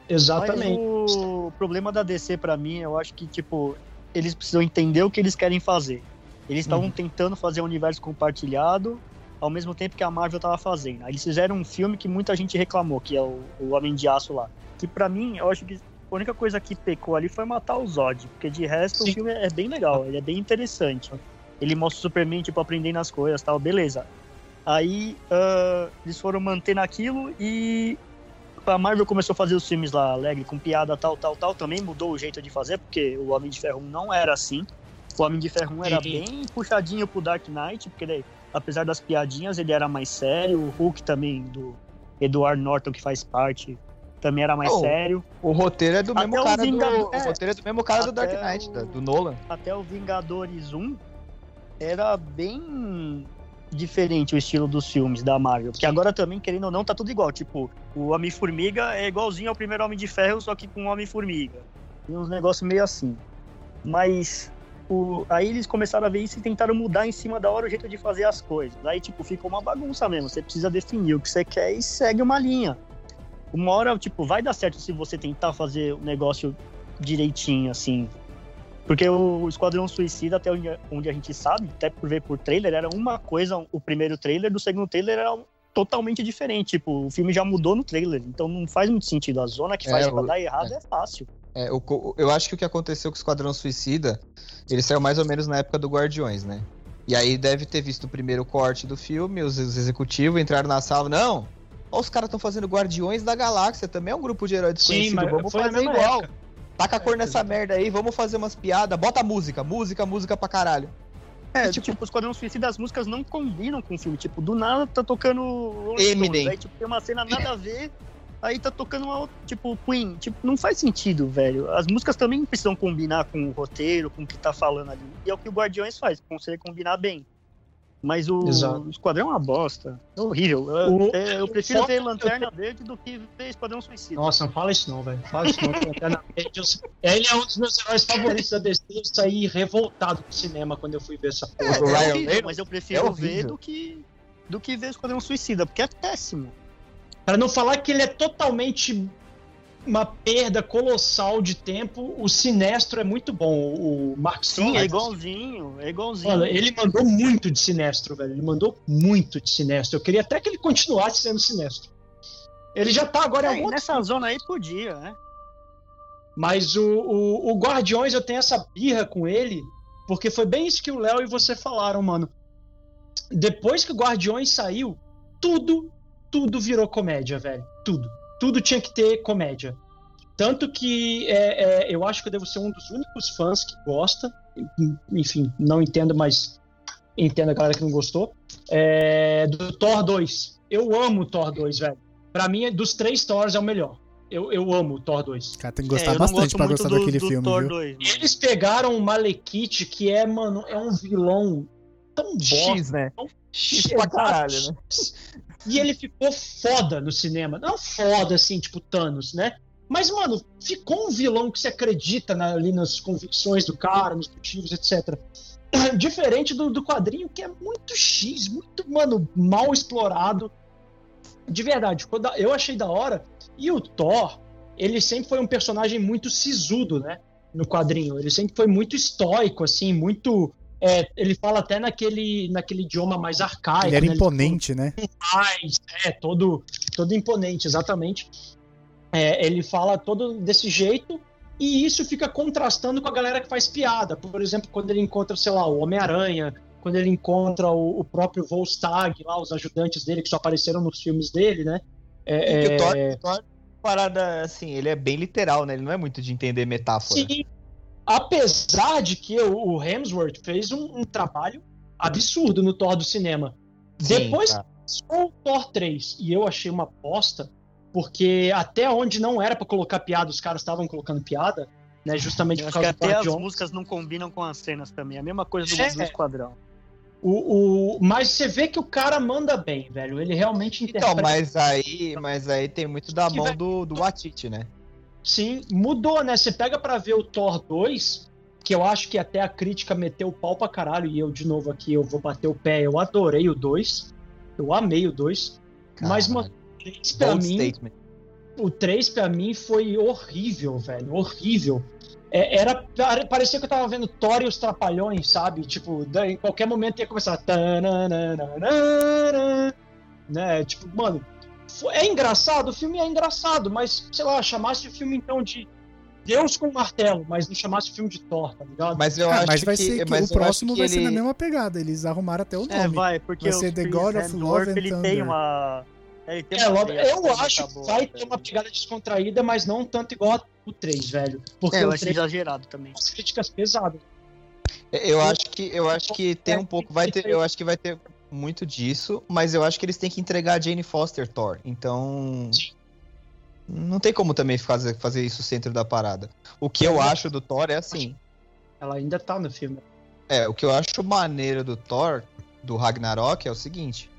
Exatamente. Mas o problema da DC para mim, eu acho que tipo, eles precisam entender o que eles querem fazer. Eles estavam uhum. tentando fazer um universo compartilhado ao mesmo tempo que a Marvel estava fazendo. Aí eles fizeram um filme que muita gente reclamou, que é o, o Homem de Aço lá. Que para mim, eu acho que a única coisa que pecou ali foi matar o Zod, porque de resto Sim. o filme é bem legal, ele é bem interessante. Ele mostra o Superman, tipo, aprendendo as coisas tal, beleza. Aí uh, eles foram mantendo aquilo e a Marvel começou a fazer os filmes lá alegre, com piada tal, tal, tal. Também mudou o jeito de fazer, porque o Homem de Ferro 1 não era assim. O Homem de Ferro 1 era bem puxadinho pro Dark Knight, porque ele, apesar das piadinhas, ele era mais sério. O Hulk também, do Edward Norton, que faz parte, também era mais oh, sério. O roteiro é do mesmo cara do, é, o roteiro é do mesmo cara do Dark Knight, o, do Nolan. Até o Vingadores 1 era bem diferente o estilo dos filmes da Marvel. Porque agora também, querendo ou não, tá tudo igual. Tipo, o Homem-Formiga é igualzinho ao primeiro Homem de Ferro, só que com Homem-Formiga. Tem uns negócios meio assim. Mas o, aí eles começaram a ver isso e tentaram mudar em cima da hora o jeito de fazer as coisas. Aí, tipo, ficou uma bagunça mesmo. Você precisa definir o que você quer e segue uma linha. Uma hora, tipo, vai dar certo se você tentar fazer o negócio direitinho, assim. Porque o Esquadrão Suicida, até onde a gente sabe, até por ver por trailer, era uma coisa, o primeiro trailer, do segundo trailer era totalmente diferente. Tipo, o filme já mudou no trailer, então não faz muito sentido. A zona que faz é, pra o... dar errado é, é fácil. É, o, eu acho que o que aconteceu com o Esquadrão Suicida, ele saiu mais ou menos na época do Guardiões, né? E aí deve ter visto o primeiro corte do filme, os, os executivos entraram na sala, não, Ó, os caras estão fazendo Guardiões da Galáxia, também é um grupo de heróis desconhecido. mas vamos fazer igual. época. Taca a cor É, nessa merda aí, vamos fazer umas piadas. Bota música, música, música pra caralho. É, Tipo- tipo, os Esquadrão Suicida, as músicas não combinam com o filme. Tipo, do nada tá tocando Rolling Eminem. Aí, tipo, tem uma cena nada a ver, aí tá tocando uma outra, tipo, Queen. Tipo, não faz sentido, velho. As músicas também precisam combinar com o roteiro, com o que tá falando ali. E é o que o Guardiões faz, consegue combinar bem. Mas o, Exato. o Esquadrão é uma bosta. É horrível. Eu, O- é, eu prefiro o ver Lanterna Verde do que ver Esquadrão Suicida. Nossa, não fala isso não, velho. Fala isso não. que Lanterna Verde, eu- Ele é um dos meus heróis favoritos da DC. Eu saí revoltado do cinema quando eu fui ver essa porra. É, do é Ryan horrível, mas eu é prefiro horrível. ver do que, do que ver Esquadrão Suicida, porque é péssimo. Pra não falar que ele é totalmente uma perda colossal de tempo, o Sinestro é muito bom. O Mark Sim, é igualzinho, é igualzinho. Mano, ele mandou muito de Sinestro, velho. Ele mandou muito de Sinestro. Eu queria até que ele continuasse sendo Sinestro. Ele já tá agora É, outro nessa zona aí podia, né? Mas o, o, o Guardiões, eu tenho essa birra com ele, porque foi bem isso que o Léo e você falaram, mano. Depois que o Guardiões saiu, tudo, tudo virou comédia, velho. Tudo. Tudo tinha que ter comédia. Tanto que é, é, eu acho que eu devo ser um dos únicos fãs que gosta. Enfim, não entendo, mas entendo a galera que não gostou. É, do Thor 2. Eu amo o Thor 2, velho. Pra mim, dos três Thors é o melhor. Eu, eu amo o Thor 2. Cara, tem que É, gostar não bastante pra muito gostar do, daquele do filme, Thor viu? 2, mano. Eles pegaram o Malekith, que é, mano, é um vilão tão bosta. X, né? tão X pra caralho, né? E ele ficou foda no cinema. Não foda, assim, tipo Thanos, né? Mas, mano, ficou um vilão que você acredita na- ali nas convicções do cara, nos motivos, etc. Diferente do, do quadrinho, que é muito X, muito, mano, mal explorado. De verdade, eu achei da hora. E o Thor, ele sempre foi um personagem muito sisudo, né? No quadrinho. Ele sempre foi muito estoico, assim, muito. É, ele fala até naquele, naquele idioma mais arcaico. Ele era né? imponente, né? mais, é, todo, todo imponente, exatamente. É, ele fala todo desse jeito e isso fica contrastando com a galera que faz piada. Por exemplo, quando ele encontra, sei lá, o Homem-Aranha, quando ele encontra o, o próprio Volstagg, lá, os ajudantes dele que só apareceram nos filmes dele, né? É, E que o Thor, é, Thor, parada assim, ele é bem literal, né? Ele não é muito de entender metáfora. Sim, apesar de que o, Hemsworth fez um, um trabalho absurdo no Thor do cinema. Sim, Depois tá. Só o Thor 3 e eu achei uma bosta, porque até onde não era pra colocar piada, os caras estavam colocando piada, né? Justamente Eu por acho que causa do até as músicas não combinam com as cenas também. É a mesma coisa do, É. do Esquadrão. O, o, mas você vê que o cara manda bem, velho. Ele realmente Então, interpreta. mas aí, mas aí tem muito da mão do, do Watiti, né? Sim, mudou, né? Você pega pra ver o Thor 2, que eu acho que até a crítica meteu o pau pra caralho, e eu, de novo, aqui, eu vou bater o pé. Eu adorei o 2. Eu amei o 2. Mas, mano, o 3 pra mim. statement. o 3 pra mim foi horrível, velho. Horrível. É, era, pare- parecia que eu tava vendo Thor e os Trapalhões, sabe? Tipo, em qualquer momento ia começar. Né? Tipo, mano, é engraçado, o filme é engraçado, mas, sei lá, chamasse o filme então de Deus com martelo, mas não chamasse o filme de Thor, tá ligado? Mas eu acho mas vai que, ser que mas o próximo que vai ser ele- na mesma pegada. Eles arrumaram até o nome. É, vai, porque Vai ser o The God of Love and ele Thunder. tem uma... Ele tem É, uma logo- eu acho que vai ter uma pegada descontraída, mas não tanto igual o 3, velho. Porque É, eu o acho 3 exagerado também. umas críticas pesadas. Eu acho que eu acho que tem um pouco, vai ter, eu acho que vai ter muito disso, mas eu acho que eles têm que entregar a Jane Foster Thor. Então Sim. não tem como também fazer, fazer isso centro da parada. O que eu acho do Thor é assim, Ela ainda tá no filme. é, o que eu acho maneiro do Thor do Ragnarok é o seguinte,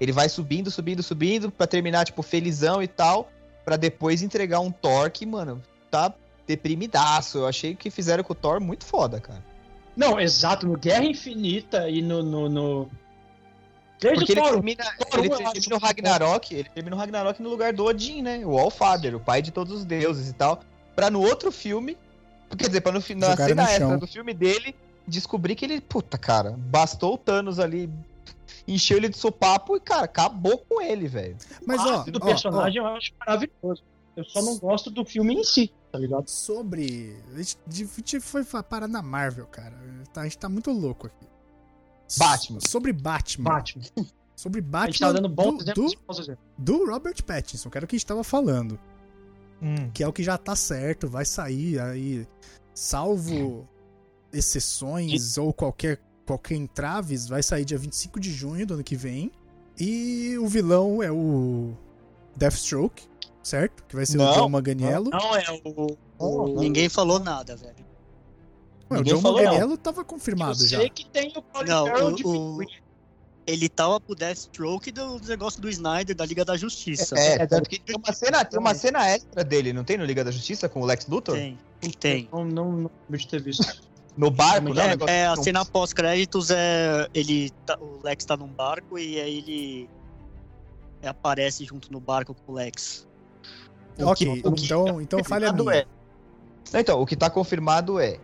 ele vai subindo, subindo, subindo pra terminar tipo felizão e tal, pra depois entregar um Thor que, mano, tá deprimidaço. Eu achei que fizeram com o Thor muito foda, cara. Não, exato, no Guerra Infinita e no. no, no... Desde Porque o ele Thor, termina, Thor ele eu termina acho no Ragnarok, ele termina no Ragnarok no lugar do Odin, né? O Allfather, o pai de todos os deuses e tal. Pra no outro filme, quer dizer, pra no, fi- na Jogaram cena no extra do filme dele, descobrir que ele, puta, cara, bastou o Thanos ali, encheu ele de sopapo e, cara, acabou com ele, velho. Mas ó, do ó, personagem eu acho maravilhoso. Eu só não gosto do filme em si, tá ligado? ó, sobre. A gente, a gente foi parar na Marvel, cara. Tá- a gente tá muito louco aqui. Batman. So- Sobre Batman. Batman. Sobre A gente tá Batman dando bons do, do, do Robert Pattinson, que era o que a gente tava falando. Hum. Que é o que já tá certo, vai sair aí, salvo exceções ou qualquer, qualquer entraves, vai sair dia 25 de junho do ano que vem. E o vilão é o Deathstroke, certo? Que vai ser o Não, John Manganiello. Não é o. o- Não. Ninguém falou nada, velho. Ué, o John falou, não. Manganiello tava Eu confirmado já. sei que tem o Colin Não, Farrell de o-. Ele tava pro Deathstroke do negócio do Snyder, da Liga da Justiça. É, tanto que tem uma cena, tem uma cena extra dele, não tem no Liga da Justiça com o Lex Luthor? Tem, tem. Não, não, não de ter visto. No barco, né? É, é, a cena pós-créditos é. Ele. tá- o Lex tá num barco e aí ele. aparece junto no barco com o Lex. O que- ok, o que então, então falha confirmado minha. é- Então, o que tá confirmado é.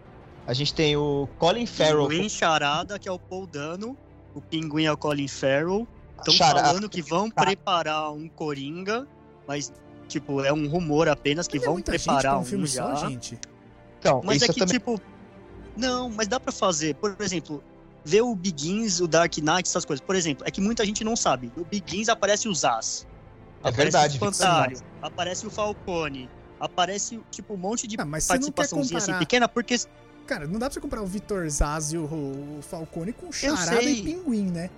A gente tem o Colin Farrell. Pinguim Charada, que é o Paul Dano. O Pinguim é o Colin Farrell. Estão falando que vão preparar um Coringa, mas, tipo, é um rumor apenas que Mas é vão muita gente preparar um um filme já. só, gente. Então, Mas isso é que, também. tipo. Não, mas dá pra fazer. Por exemplo, ver o Begins, o Dark Knight, essas coisas. Por exemplo, é que muita gente não sabe. No Begins aparece o Zaz. É aparece verdade, o Fantário. Aparece o Falcone. Aparece, tipo, um monte de Ah, participaçãozinha assim pequena, porque. Cara, não dá pra você comparar o Vitor Zaz e o, Falcone com Charada e Pinguim, né?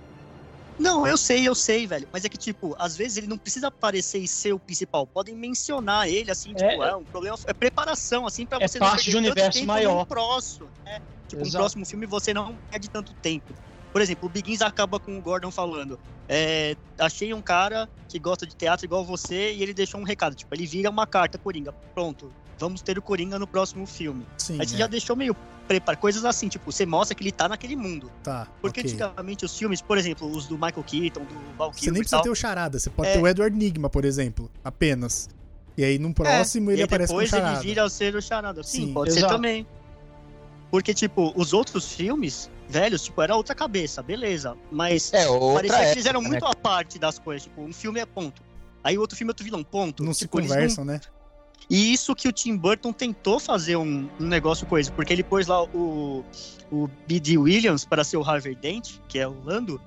Não, eu sei, eu sei, velho. Mas é que, tipo, às vezes ele não precisa aparecer e ser o principal. Podem mencionar ele, assim, tipo, É, é, um problema. É preparação, assim, pra é você parte de um universo tempo maior. próximo. né? Tipo, um Exato. próximo filme você não perde tanto tempo. Por exemplo, o Begins acaba com o Gordon falando: é, Achei um cara que gosta de teatro igual você e ele deixou um recado. Tipo, ele vira uma carta Coringa. Pronto, vamos ter o Coringa no próximo filme. Sim. Aí você é. já deixou meio preparado. Coisas assim, tipo, você mostra que ele tá naquele mundo. Tá. Porque ok. antigamente os filmes, por exemplo, os do Michael Keaton, do Val Você Kilmer nem e precisa tal, ter o Charada, você pode É. ter o Edward Nigma, por exemplo, apenas. E aí num próximo É, ele e aparece com o depois Charada. ele vira a ser o charada. Sim, Sim. pode ser Exato. também. Porque, tipo, os outros filmes, velhos, tipo, era outra cabeça, beleza. Mas É, outra parecia que época, eles eram né? muito à parte das coisas. Tipo, um filme é ponto. Aí o outro filme é outro vilão, ponto. Não se Tipo, eles conversam, né? E isso que o Tim Burton tentou fazer um, um negócio com isso, porque ele pôs lá o, o B.D. Williams para ser o Harvey Dent, que é o Lando,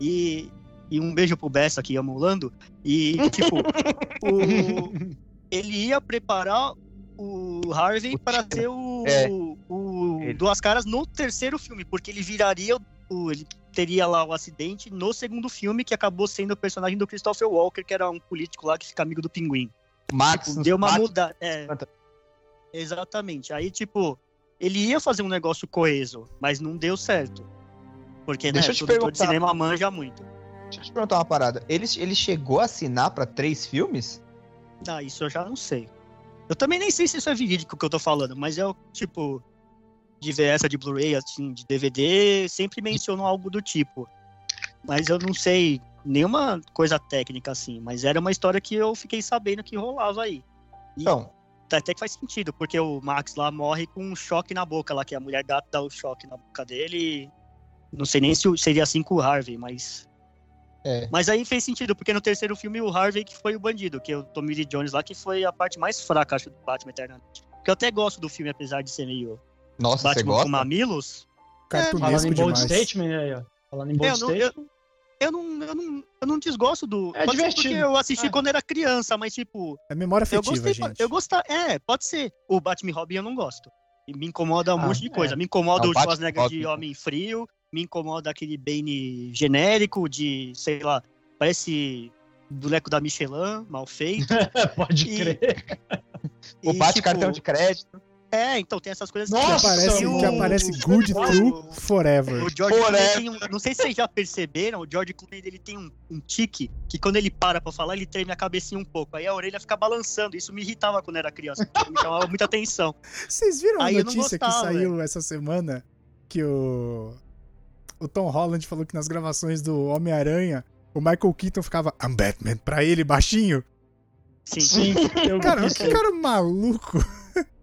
e, e um beijo pro Bessa que ama o Lando, e tipo, o- ele ia preparar o Harvey O para ser o, é. o Ele. Duas Caras no terceiro filme, porque ele viraria o. Ele teria lá o acidente no segundo filme, que acabou sendo o personagem do Christopher Walker, que era um político lá que fica amigo do Pinguim. Max, Tipo, deu uma mudada. É, exatamente. Aí, tipo, ele ia fazer um negócio coeso, mas não deu certo. Porque, Deixa né, eu te produtor de perguntar. cinema manja muito. Deixa eu te perguntar uma parada. Ele, ele chegou a assinar pra três filmes? Ah, isso eu já não sei. Eu também nem sei se isso é verídico que eu tô falando, mas é o tipo de ver essa de Blu-ray, assim, de DVD, sempre mencionam algo do tipo. Mas eu não sei nenhuma coisa técnica assim, mas era uma história que eu fiquei sabendo que rolava aí. E Então, até que faz sentido, porque o Max lá morre com um choque na boca lá, que a mulher gato dá o choque na boca dele. Não sei nem se seria assim com o Harvey, mas. é. Mas aí fez sentido, porque no terceiro filme o Harvey que foi o bandido, que é o Tommy Lee Jones lá, que foi a parte mais fraca, acho, do Batman Eternamente. Porque eu até gosto do filme, apesar de ser meio Nossa, você Batman gosta? com mamilos. Falando Cartunesco em bold demais. statement aí, ó. Falando em É, bold eu, não, eu, statement. Eu, não, eu, não, eu não desgosto do. É pode ser divertido. Porque eu assisti É. quando era criança, mas tipo, É memória Eu afetiva, gostei, gente. eu gostar. É, pode ser. O Batman Robin eu não gosto. E me incomoda um Ah, monte de é. coisa. Me incomoda Não, o Batman Schwarzenegger Robin. de Homem Frio. Me incomoda aquele Bane genérico de, sei lá, parece boneco da Michelin, mal feito. Pode E- crer. O bate tipo, cartão de crédito. É, então tem essas coisas. Que Nossa, aparece, E o- que aparece Good Through Forever. O George Clooney Forever. tem um, não sei se vocês já perceberam, o George Clooney ele tem um, um tique que quando ele para pra falar, ele treme a cabecinha um pouco. Aí a orelha fica balançando. Isso me irritava quando era criança. Me chamava muita atenção. Vocês viram a Aí eu não notícia que gostava, saiu essa semana? Que o. O Tom Holland falou que nas gravações do Homem-Aranha, o Michael Keaton ficava I'm Batman pra ele baixinho. Sim. Sim, eu Cara, que cara maluco.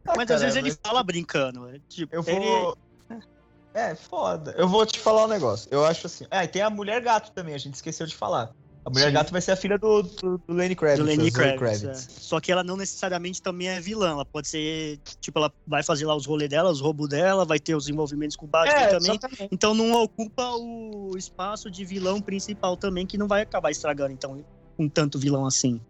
Mas às vezes Caramba. ele fala brincando. é, Tipo, Eu ele- vou. É, foda. Eu vou te falar um negócio. Eu acho assim. Ah, e tem a mulher gato também, a gente esqueceu de falar. A mulher Sim. gato vai ser a filha do, do, do Lenny Kravitz. do Lenny Zoe Kravitz. é. Só que ela não necessariamente também é vilã. Ela pode ser, tipo, ela vai fazer lá os rolês dela, os roubos dela, vai ter os envolvimentos com o Batman É, também. exatamente. Então não ocupa o espaço de vilão principal também, que não vai acabar estragando, então, com tanto vilão assim.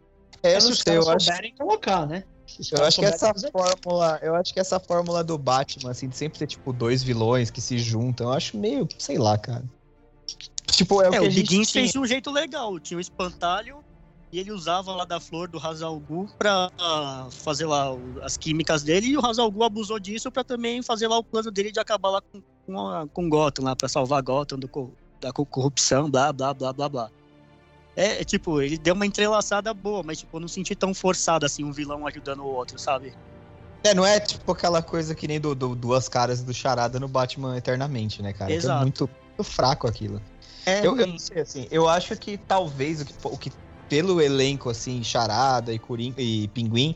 É, eu Mas se não sei, eu acho, colocar, né? Eu acho que essa fazer- fórmula, eu acho que essa fórmula do Batman, assim, de sempre ter, tipo, dois vilões que se juntam, eu acho meio, sei lá, cara. Tipo, é, o É, que o gente Begins tinha. fez de um jeito legal. Tinha o espantalho e ele usava lá da flor do Hazal Gu pra ah, fazer lá o- as químicas dele. E o Hazal Gu abusou disso pra também fazer lá o plano dele de acabar lá com, com, a- com Gotham, lá pra salvar Gotham do, da co- corrupção, blá, blá, blá, blá, blá. É, é, tipo, ele deu uma entrelaçada boa, mas tipo, eu não senti tão forçado assim, um vilão ajudando o outro, sabe? É, não é tipo aquela coisa que nem do, do- duas caras do Charada no Batman Eternamente, né, cara? Que Exato. é muito, muito fraco aquilo. É, Eu, eu não sei, assim, eu acho que talvez o que, o que pelo elenco, assim, Charada e, e Pinguim,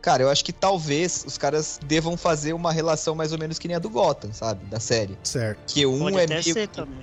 cara, eu acho que talvez os caras devam fazer uma relação mais ou menos que nem a do Gotham, sabe? Da série. Certo. Que um é meio,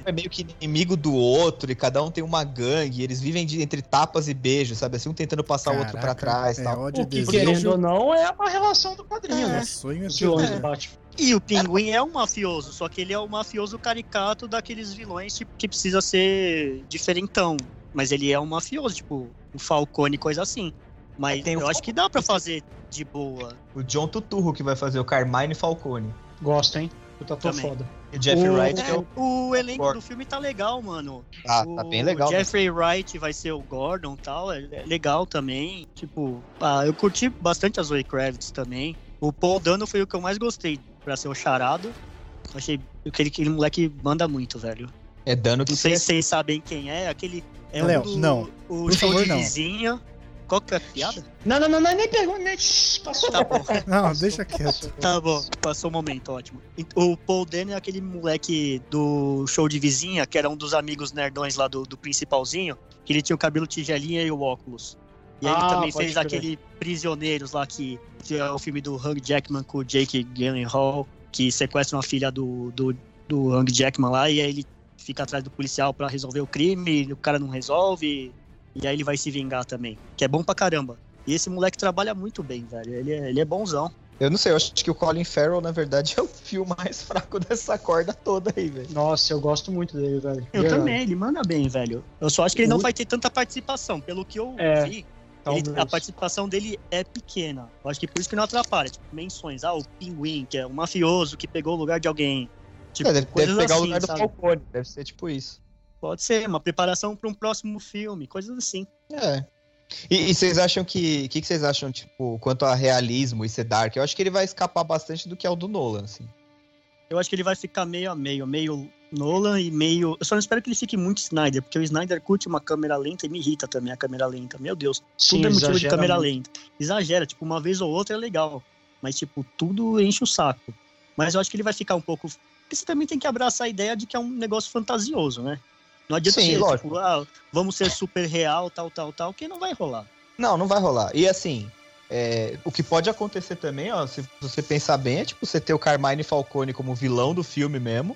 é meio que inimigo do outro e cada um tem uma gangue, e eles vivem de- entre tapas e beijos, sabe? Assim, um tentando passar o outro pra Caraca, trás e é tal. ódio O que, desejo. querendo ou não, é uma relação do quadrinho, É, né? sonho Os vilões é. do Batman. E o Pinguim é um mafioso, só que ele é o mafioso caricato daqueles vilões tipo, que precisa ser diferentão. Mas ele é um mafioso, tipo, o Falcone, coisa assim. Mas Tem o eu acho que dá pra fazer de boa. O John Tuturro que vai fazer o Carmine Falcone. Gosto, hein? Puta, tô Também. foda. E o Jeff O- Wright que é É, o... o elenco Gordon. do filme tá legal, mano. Ah, o tá bem legal. né? Jeffrey Wright vai ser o Gordon e tal, é é legal também. Tipo, ah, eu curti bastante a Zoe Kravitz também. O Paul Dano foi o que eu mais gostei pra ser o charado. Achei aquele, aquele moleque manda muito, velho. É dano que Não sei se vocês sabem quem é. Aquele. É Léo, um do, não. O Por show favor, de não. vizinha. Qual que é a piada? Não, não, não, não, nem pergunta, nem. Shhh, Passou. Tá bom. Não, deixa quieto. Tá bom, passou o momento, ótimo. O Paul Dano é aquele moleque do show de vizinha, que era um dos amigos nerdões lá do, do principalzinho, que ele tinha o cabelo tigelinha e o óculos. E aí ele Ah, também fez crer. aquele Prisioneiros lá, que, que é o filme do Hugh Jackman com o Jake Gyllenhaal, que sequestra uma filha do, do, do Hugh Jackman lá, e aí ele fica atrás do policial pra resolver o crime, o cara não resolve, e aí ele vai se vingar também, que é bom pra caramba. E esse moleque trabalha muito bem, velho, ele é, ele é bonzão. Eu não sei, eu acho que o Colin Farrell, na verdade, é o fio mais fraco dessa corda toda aí, velho. Nossa, eu gosto muito dele, velho. Eu Verdade. também, ele manda bem, velho. Eu só acho que ele não vai ter tanta participação. Pelo que eu É, vi, ele- a participação dele é pequena. Eu acho que por isso que não atrapalha. Tipo, menções. Ah, o Pinguim, que é um mafioso que pegou o lugar de alguém. Tipo, É, deve, deve pegar o assim, lugar do sabe? Falcone, deve ser tipo isso. Pode ser, uma preparação para um próximo filme, coisas assim. É. E, e vocês acham que. O que, que vocês acham, tipo, quanto a realismo e ser dark? Eu acho que ele vai escapar bastante do que é o do Nolan, assim. Eu acho que ele vai ficar meio a meio, meio Nolan e meio. Eu só não espero que ele fique muito Snyder, porque o Snyder curte uma câmera lenta e me irrita também a câmera lenta. Meu Deus. Sim, tudo é motivo de exagera câmera muito. lenta. Exagera, tipo, uma vez ou outra é legal. Mas, tipo, tudo enche o saco. Mas eu acho que ele vai ficar um pouco. Porque você também tem que abraçar a ideia de que é um negócio fantasioso, né? Não adianta Sim, ser, lógico. tipo, ah, vamos ser super real, tal, tal, tal, que não vai rolar. Não, não vai rolar. E assim, é, o que pode acontecer também, ó, se você pensar bem, é tipo você ter o Carmine Falcone como vilão do filme mesmo.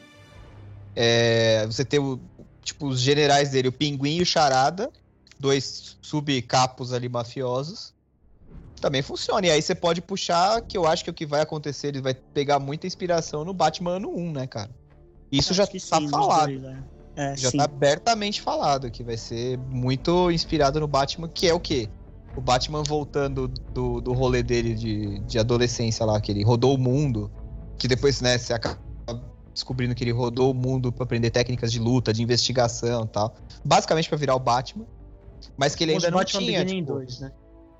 É, você ter o, tipo, os generais dele, o Pinguim e o Charada, dois subcapos ali mafiosos. Também funciona. E aí você pode puxar, que eu acho que o que vai acontecer, ele vai pegar muita inspiração no Batman ano 1, né, cara? Isso já Acho que tá sim, falado. dois, é. É, Já sim. tá abertamente falado que vai ser muito inspirado no Batman, que é o quê? O Batman voltando do, do rolê dele de, de adolescência lá, que ele rodou o mundo, que depois, né, você acaba descobrindo que ele rodou o mundo pra aprender técnicas de luta, de investigação e tal. Basicamente pra virar o Batman. Mas que ele Os ainda não Batman tinha. Beginning tipo- 2, né?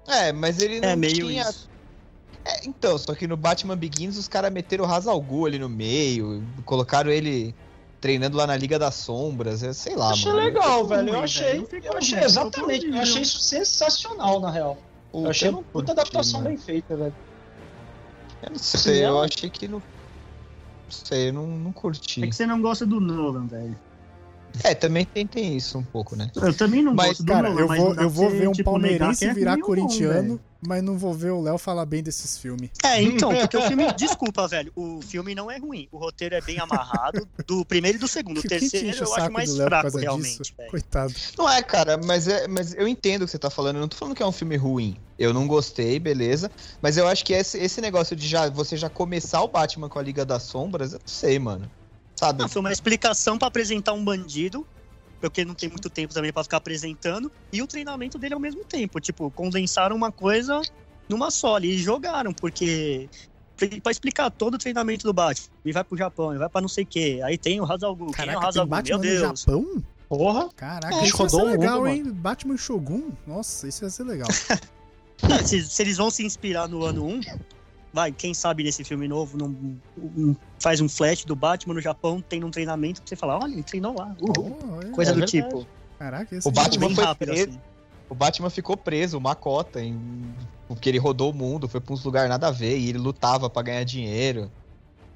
É, mas ele não É meio tinha. isso. É, então, só que no Batman Begins os caras meteram o Ra's al Ghul ali no meio, colocaram ele treinando lá na Liga das Sombras, eu sei lá, achei mano. legal, velho. Eu velho. achei, eu achei exatamente. Eu achei isso sensacional, na real. Eu achei uma puta adaptação mano. bem feita, velho. Eu não sei, eu achei que não. Não sei, eu não, não curti. É que você não gosta do Nolan, velho. É, também tem, tem isso um pouco, né? Eu também não Mas, gosto do Cara, Nolan, eu vou, eu vou ver um tipo, palmeirense que é virar corintiano, velho. mas não vou ver o Léo falar bem desses filmes. É, então, porque o filme. Desculpa, velho. O filme não é ruim. O roteiro é bem amarrado. Do primeiro e do segundo. O Que- quem te terceiro enche o eu acho mais do Léo por fraco, causa realmente. Coitado. Não é, cara, mas, é, mas eu entendo o que você tá falando. Eu não tô falando que é um filme ruim. Eu não gostei, beleza. Mas eu acho que esse, esse negócio de já você já começar o Batman com a Liga das Sombras, eu não sei, mano. Sabe? Não, foi uma explicação pra apresentar um bandido. Porque não tem muito tempo também pra ficar apresentando. E o treinamento dele ao mesmo tempo. Tipo, condensaram uma coisa numa só ali. E jogaram, porque. Pra explicar todo o treinamento do Batman. Ele vai pro Japão, ele vai pra não sei o quê. Aí tem o Hazal Gu. Quem é o Caraca, tem Hazal Gu? Batman Meu no Deus. Japão? Porra. Caraca, É, isso ser rodou o legal, mundo, hein? Batman Shogun? Nossa, isso ia ser legal. Ah, se, se eles vão se inspirar no ano 1, vai, quem sabe nesse filme novo não, um- faz um flash do Batman no Japão, tem um treinamento pra você falar, olha, ele treinou lá. uhul. Oh, é. Coisa É do verdade. tipo. Caraca, esse O Batman bem foi rápido, preso. assim. O Batman ficou preso, uma cota, em... porque ele rodou o mundo, foi pra uns lugares nada a ver, e ele lutava pra ganhar dinheiro.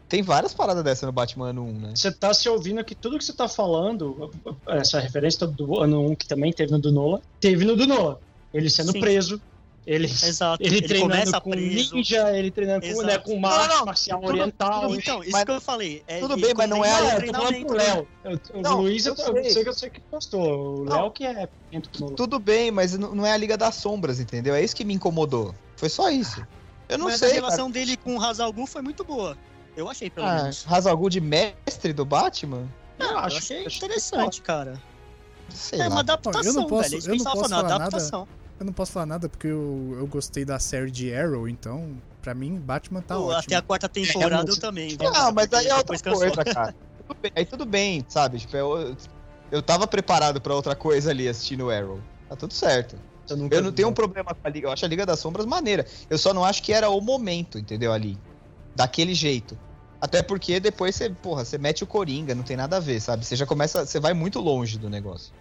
Tem várias paradas dessa no Batman ano 1, né? Você tá se ouvindo aqui, tudo que você tá falando, essa referência do ano 1 que também teve no do Nolan, teve no do Nolan. Ele sendo Sim. preso, ele, Exato. ele, treinando começa com preso. ninja, ele treinando com, né, com Não, mar, não, marcial tudo- oriental. tudo Então, isso Mas- que eu falei. É, tudo ele bem, mas não é eu tô falando pro Léo. Eu- O Não, Luiz, eu, sei. sei que eu sei que gostou. O Não. Léo que é. Tudo bem, mas não não é a Liga das Sombras, entendeu? É isso que me incomodou. Foi só isso. Eu não Mas sei, a relação cara. dele com o Hazal Gu foi muito boa. Eu achei, pelo Ah, menos. Hazal Gu de mestre do Batman? Eu Eu acho- achei acho interessante, cara. Sei é lá. uma adaptação, eu não posso- velho. É isso eu que a gente não tava posso falar nada. Eu não posso falar nada porque eu, eu gostei da série de Arrow, então, pra mim, Batman tá Pô, ótimo. Até a quarta temporada É, eu mas- também. viu, Ah, mas aí é outra cansou. coisa, cara. Tudo bem, Aí tudo bem, sabe? Tipo, eu, eu tava preparado pra outra coisa ali assistindo Arrow. Tá tudo certo. Eu, nunca Eu não vi, tenho um né? problema com a Liga. Eu acho a Liga das Sombras maneira. Eu só não acho que era o momento, entendeu? Ali. Daquele jeito. Até porque depois você, porra, você mete o Coringa, não tem nada a ver, sabe? Você já começa. Você vai muito longe do negócio.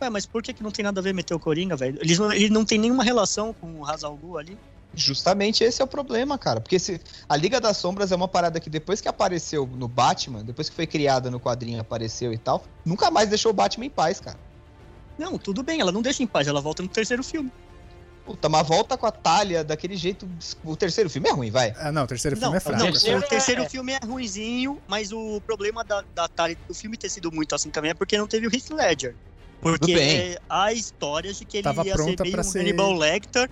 Ué, mas por que, que não tem nada a ver meter o Coringa, velho? Eles não, ele não tem nenhuma relação com o Hazal Gu ali. Justamente esse é o problema, cara. Porque se a Liga das Sombras é uma parada que depois que apareceu no Batman, depois que foi criada no quadrinho, apareceu e tal, nunca mais deixou o Batman em paz, cara. Não, tudo bem, ela não deixa em paz, ela volta no terceiro filme. Puta, mas volta com a talha daquele jeito. O terceiro filme é ruim, vai. Ah, não, o terceiro filme Não, é fraco. não, o terceiro é- filme é ruinzinho, mas o problema da, da Tali do filme ter sido muito assim também é porque não teve o Heath Ledger. Porque é, há histórias de que ele Tava ia ser meio um ser- Hannibal Lecter.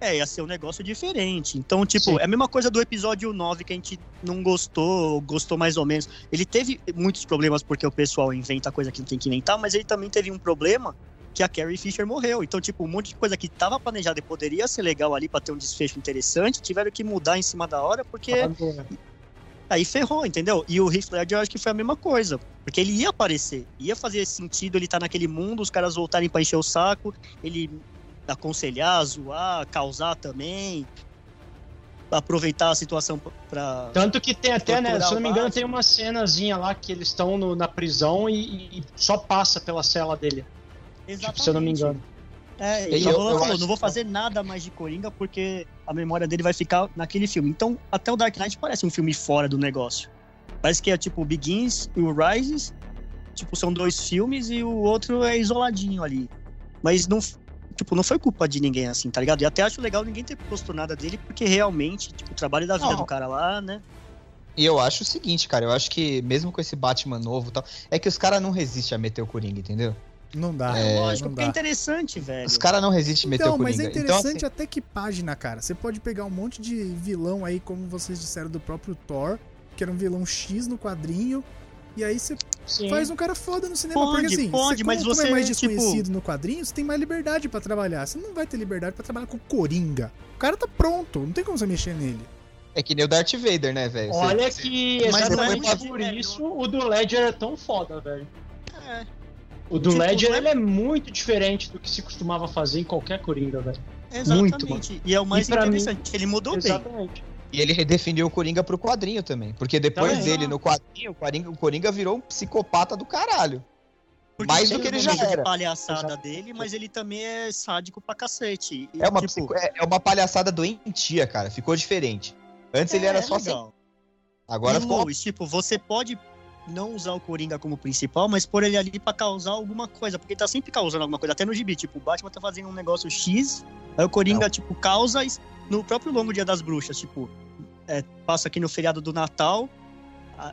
É, ia ser um negócio diferente. Então, tipo, Sim. é a mesma coisa do episódio 9 que a gente não gostou, ou gostou mais ou menos. Ele teve muitos problemas porque o pessoal inventa coisa que não tem que inventar, mas ele também teve um problema que a Carrie Fisher morreu. Então, tipo, um monte de coisa que tava planejada e poderia ser legal ali pra ter um desfecho interessante, tiveram que mudar em cima da hora porque Agora. Aí ferrou, entendeu? E o Heath Ledger eu acho que foi a mesma coisa. Porque ele ia aparecer. Ia fazer sentido ele estar naquele mundo, os caras voltarem pra encher o saco, ele aconselhar, zoar, causar também. Aproveitar a situação pra. Tanto que tem até, né? Se eu não me engano, tem uma cenazinha lá que eles estão na prisão e, e só passa pela cela dele. Tipo, se eu não me engano. É, E eu- eu falou, não vou fazer nada mais de Coringa porque a memória dele vai ficar naquele filme. Então, até o Dark Knight parece um filme fora do negócio. Parece que é tipo o Begins e o Rises, tipo, são dois filmes e o outro é isoladinho ali. Mas não, tipo, não foi culpa de ninguém assim, tá ligado? E até acho legal ninguém ter posto nada dele, porque realmente, tipo, o trabalho da vida Não. do cara lá, né? E eu acho o seguinte, cara, eu acho que mesmo com esse Batman novo e tal, é que os caras não resistem a meter o Coringa, entendeu? Não dá. É, Lógico, não porque é dá. interessante, velho. Os caras não resistem a meter Então, o mas Coringa. é então, interessante assim, até que página, cara. Você pode pegar um monte de vilão aí, como vocês disseram, do próprio Thor, que era um vilão X no quadrinho, e aí você Sim. faz um cara foda no cinema. Pode, porque assim, pode, você, mas como, como você, é mais tipo- desconhecido no quadrinho, você tem mais liberdade pra trabalhar. Você não vai ter liberdade pra trabalhar com o Coringa. O cara tá pronto, não tem como você mexer nele. é que nem o Darth Vader, né, velho? Você- Olha você- que Mas exatamente não é por isso o do Ledger é tão foda, velho. É, O do Tipo, Ledger não é- ele é muito diferente do que se costumava fazer em qualquer Coringa, velho. exatamente. Muito, e é o mais E pra mim- interessante, ele mudou bem. Exatamente. E ele redefiniu o Coringa pro quadrinho também. Porque depois Também. dele no quadrinho, o Coringa, o Coringa virou um psicopata do caralho. Porque Mais do que ele já era. de palhaçada Exato. dele, mas ele também é sádico pra cacete. E, É uma, tipo, psico- é, é uma palhaçada doentia, cara. Ficou diferente. Antes ele é, era é só legal. Agora e ficou. Tipo, você pode não usar o Coringa como principal, mas pôr ele ali pra causar alguma coisa, porque ele tá sempre causando alguma coisa, até no gibi, tipo, o Batman tá fazendo um negócio X, aí o Coringa, Não. tipo, causa no próprio longo dia das bruxas, tipo, é, passa aqui no feriado do Natal,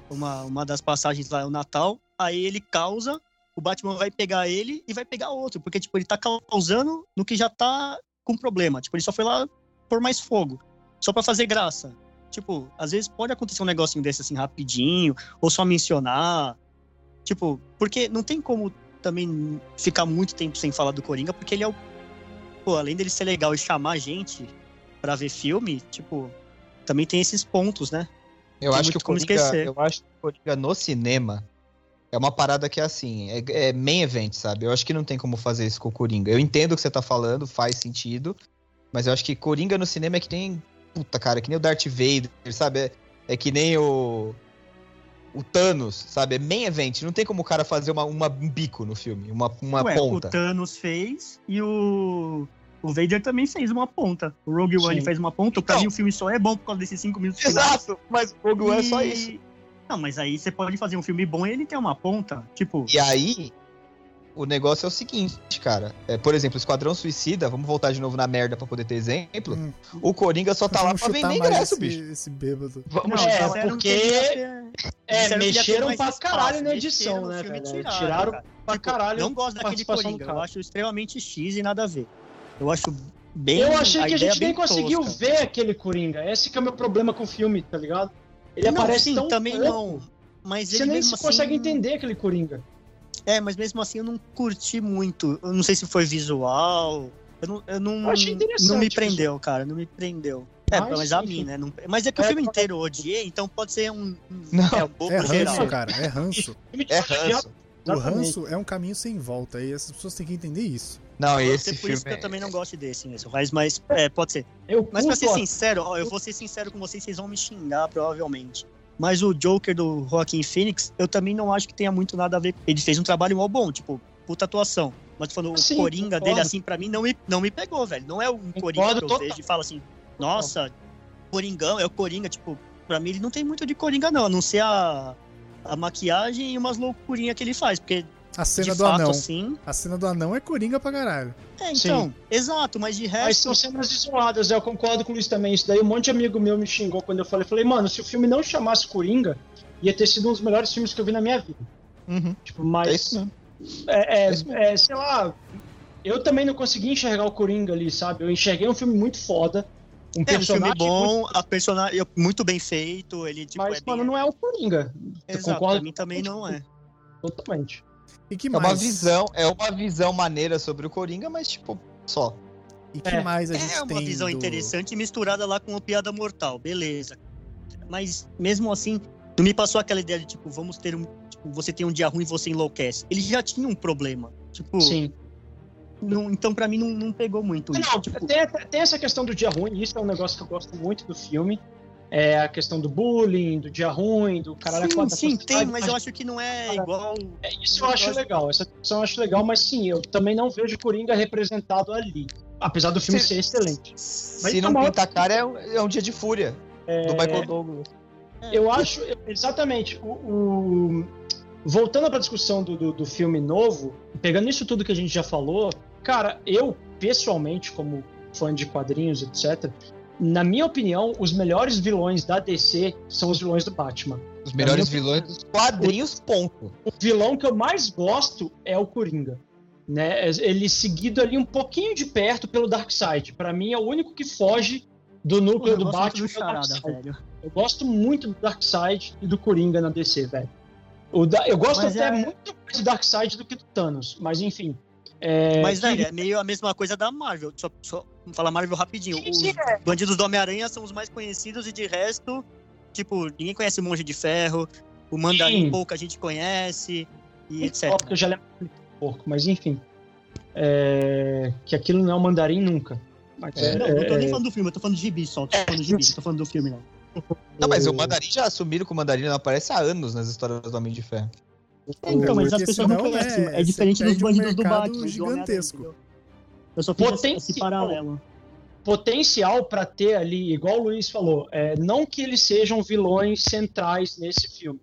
uma, uma das passagens lá é o Natal, aí ele causa, o Batman vai pegar ele e vai pegar outro, porque, tipo, ele tá causando no que já tá com problema, tipo, ele só foi lá por mais fogo, só pra fazer graça. Tipo, às vezes pode acontecer um negocinho desse assim rapidinho, ou só mencionar. Tipo, porque não tem como também ficar muito tempo sem falar do Coringa, porque ele é o. Pô, além dele ser legal e chamar gente pra ver filme, tipo, também tem esses pontos, né? Eu Tem acho que o Coringa, esquecer. eu acho que o Coringa no cinema é uma parada que é assim, é, é main event, sabe? Eu acho que não tem como fazer isso com o Coringa. Eu entendo o que você tá falando, faz sentido, mas eu acho que Coringa no cinema é que nem, puta cara, que nem o Darth Vader, sabe? É, é que nem o o Thanos, sabe? É main event, não tem como o cara fazer uma, uma- um bico no filme, uma, uma Ué, ponta. o Thanos fez e o. O Vader também fez uma ponta. O Rogue One Sim. fez uma ponta. Pra Então. mim, o filme só é bom por causa desses cinco minutos finais. Exato, mas o Rogue One é só E- isso. Não, mas aí você pode fazer um filme bom e ele tem uma ponta. Tipo, E aí, o negócio é o seguinte, cara. É, por exemplo, Esquadrão Suicida, vamos voltar de novo na merda pra poder ter exemplo. Hum. O Coringa só tá lá Vamos pra chutar vender ingresso, esse, bicho. esse bêbado. Vamos Não, É, disseram porque- É, mexeram pra espaço, caralho na edição, né, velho? tiraram, Tiraram cara. pra Tipo, caralho. Não gosto daquele Coringa. cara. Eu acho extremamente X e nada a ver. Eu acho bem. Eu achei que a ideia gente nem bem conseguiu tosca. ver aquele Coringa. Esse que é o meu problema com o filme, tá ligado? Ele Não, aparece sim, tão também pouco, não. Mas Você ele nem mesmo se assim, consegue entender aquele Coringa. É, mas mesmo assim eu não curti muito. Eu não sei se foi visual. Eu não, eu não, Eu achei interessante não me o prendeu, cara. Não me prendeu. É, Mas, mas, a mim, né? Não- mas é que o É, filme tá- inteiro eu odiei, então pode ser um. Não, é um pouco É geral. ranço, cara, é ranço. É ranço. O ranço é um caminho sem volta e as pessoas têm que entender isso. Não, Pode esse ser por filme. isso que eu é- também não gosto desse mesmo. Mas, mas é, pode ser. Eu Mas pra ser sincero, ó, eu vou ser sincero com vocês, vocês vão me xingar, provavelmente. Mas o Joker do Joaquin Phoenix, eu também não acho que tenha muito nada a ver. Ele fez um trabalho mó bom, tipo, puta atuação. Mas falando, Sim, o Coringa concordo. dele, assim, pra mim, não me, não me pegou, velho. Não é um Coringa que eu total. vejo e falo assim, nossa, Coringão, é o Coringa, tipo, pra mim ele não tem muito de Coringa, não, a não ser a, a maquiagem e umas loucurinhas que ele faz, porque A cena de do fato, anão. assim. A cena do anão é coringa pra caralho. É, então, exato, mas de Mas resto. são cenas isoladas, eu concordo com o Luiz também. Isso daí um monte de amigo meu me xingou quando eu falei. Falei, mano, se o filme não chamasse Coringa, ia ter sido um dos melhores filmes que eu vi na minha vida. Uhum, Tipo, é mas. isso mesmo. É, é, É é, sei lá. Eu também não consegui enxergar o Coringa ali, sabe? Eu enxerguei um filme muito foda. Um É um personagem filme bom, muito- a personagem muito bem feito, ele tipo mas, é bem... mano, não é o Coringa. Eu Exato, concordo pra mim também não é. Totalmente. E que É uma mais? visão, é uma visão maneira sobre o Coringa, mas tipo, só. E que É. mais a gente É uma tem visão do- interessante misturada lá com o Piada Mortal, beleza. Mas mesmo assim, não me passou aquela ideia de tipo, vamos ter um. Tipo, você tem um dia ruim e você enlouquece. Ele já tinha um problema. Tipo, Sim. não- então pra mim não, não pegou muito isso. Não, Tipo, tem, tem essa questão do dia ruim, isso é um negócio que eu gosto muito do filme. É a questão do bullying, do dia ruim, do caralho sim, quatro, sim, tem, mas eu acho que não é Cara, igual. É, Isso eu acho legal, essa discussão eu acho legal, mas sim, eu também não vejo Coringa representado ali. Apesar do filme Sim. ser excelente. Se tá não pintar a cara, é um, é um dia de fúria do Michael Douglas. Eu acho, exatamente, o, o- voltando para a discussão do, do, do filme novo, pegando isso tudo que a gente já falou, cara, eu, pessoalmente, como fã de quadrinhos, etc., na minha opinião, os melhores vilões da DC são os vilões do Batman. Os melhores vilões dos quadrinhos, ponto. O vilão que eu mais gosto é o Coringa. Né? Ele seguido ali um pouquinho de perto pelo Darkseid. Para mim é o único que foge do núcleo do Batman. do Charada, velho. Eu gosto muito do Darkseid e do Coringa na DC, velho. O da- Eu gosto Mas até é- muito mais do Darkseid do que do Thanos, mas enfim. É, Mas, que- velho, é meio a mesma coisa da Marvel. Só, só vamos falar Marvel rapidinho. Os é. bandidos do Homem-Aranha são os mais conhecidos e de resto, tipo, ninguém conhece o Monge de Ferro, o Mandarim Sim. pouca gente conhece e etc. porque eu já lembro do porco, mas enfim. É, Que aquilo não é o mandarim nunca. Mas É, Não, não tô é- nem falando do filme, eu tô falando de gibi só. Tô falando de gibi, não tô falando do filme, não. Não, mas o Mandarim já assumiram que o Mandarim não aparece há anos nas histórias do Homem de Ferro. Então, mas as pessoas não conhecem. é, É, diferente dos perde um bandidos do Batman. do gigantesco. entendeu? Eu só fiz esse- esse Potencial. paralelo. potencial para ter ali, igual o Luiz falou, é, não que eles sejam vilões centrais nesse filme,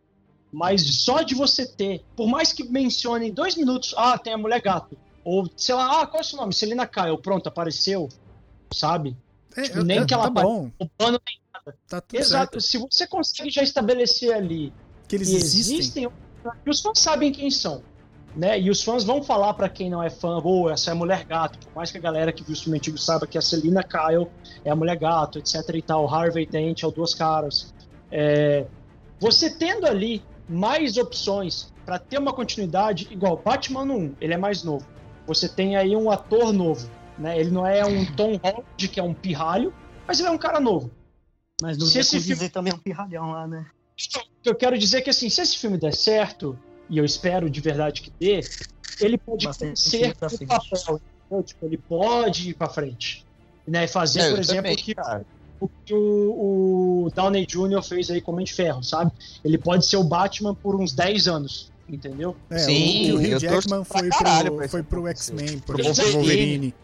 Mas só de você ter, por mais que mencione em dois minutos, ah, tem a mulher gato. Ou, sei lá, ah, qual é o seu nome? Celina Kyle, pronto, apareceu. Sabe? É, Tipo, nem é, que ela tá bom, O plano tem. tá tudo Exato. certo. Se você consegue já estabelecer ali Que eles que existem. existem. E os fãs sabem quem são. Né? E os fãs vão falar pra quem não é fã, ou essa é a mulher gato, por mais que a galera que viu o filme antigo saiba que a Celina Kyle é a mulher gato, etc e tal, Harvey Dent é o Duas Caras. É, Você tendo ali mais opções pra ter uma continuidade, igual Batman 1, ele é mais novo. Você tem aí um ator novo, né? Ele não é um Tom Holland, que é um pirralho, mas ele é um cara novo. Mas não Se esse filme- também é um pirralhão lá, né? O que eu quero dizer é que, assim, se esse filme der certo, e eu espero de verdade que dê, ele pode Bastante ser o papel. entendeu? Tipo, ele pode ir pra frente. Né? E fazer, É, por eu exemplo, também, o que, o que o, o Downey Jr. fez aí com o Homem de Ferro, sabe? Ele pode ser o Batman por uns 10 anos, entendeu? É, Sim, o, o Hugh Jackman foi caralho pro, foi pro. X-Men, pro Pro Wolverine. Wolverine.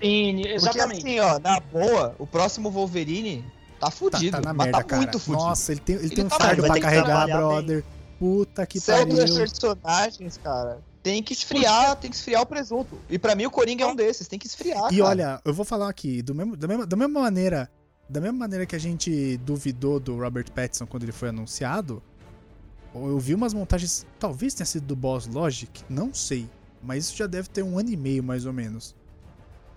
Sim, Porque exatamente. assim, ó, na boa, o próximo Wolverine tá Tá, fudido. tá na mas merda, tá cara. muito fudido. Nossa, ele tem, ele Ele tem um tá fardo pra carregar, brother. Puta que Certos pariu. personagens, cara, tem que esfriar, tem que esfriar o presunto. E pra mim o Coringa é um desses, tem que esfriar. E cara. olha, eu vou falar aqui, do mesmo, da, mesma, da mesma maneira. Da mesma maneira que a gente duvidou do Robert Pattinson quando ele foi anunciado, eu vi umas montagens, talvez tenha sido do Boss Logic, não sei, mas isso já deve ter um ano e meio mais ou menos,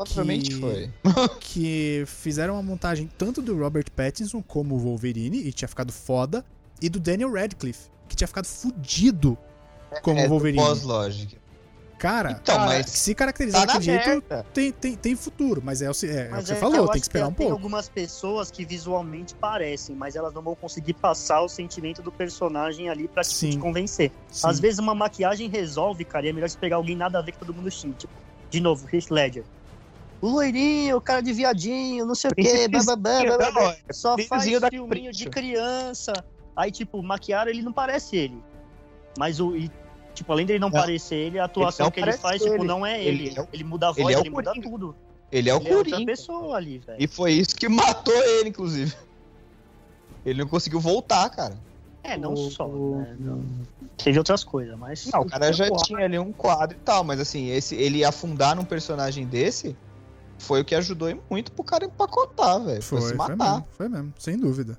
Provavelmente que- foi. que fizeram uma montagem tanto do Robert Pattinson como o Wolverine e tinha ficado foda, e do Daniel Radcliffe, que tinha ficado fudido como é, do Wolverine. Pós-Logic. Cara, Então, cara, mas se caracterizar tá daquele jeito, tem, tem, tem futuro, mas é, o, é, é o Mas que você é falou, eu tem que esperar um Tem pouco. algumas pessoas que visualmente parecem, mas elas não vão conseguir passar o sentimento do personagem ali pra tipo, Sim. te convencer. Sim. Às vezes uma maquiagem resolve, cara, e é melhor você pegar alguém nada a ver que todo mundo xingue. Tipo, de novo, Heath Ledger. O loirinho, o cara de viadinho, não sei o quê, blá, blá, blá, blá, blá, blá. Só faz filminho de criança. Aí, tipo, maquiaram, ele não parece ele. Mas o. e, tipo, além dele não, Não. parecer ele, a atuação não que ele faz, tipo, ele. não é Ele ele. é o- Ele, muda a voz, ele ele, é o muda tudo. Ele é o ele é outra pessoa ali, velho. E foi isso que matou ele, inclusive. Ele não conseguiu voltar, cara. É, não O- só, né? Não... Teve outras coisas, mas. Não, o cara já tinha ali um quadro e tal, mas assim, esse, ele afundar num personagem desse foi o que ajudou muito pro cara empacotar, velho. Foi, Foi, se foi matar. mesmo, foi mesmo, sem dúvida.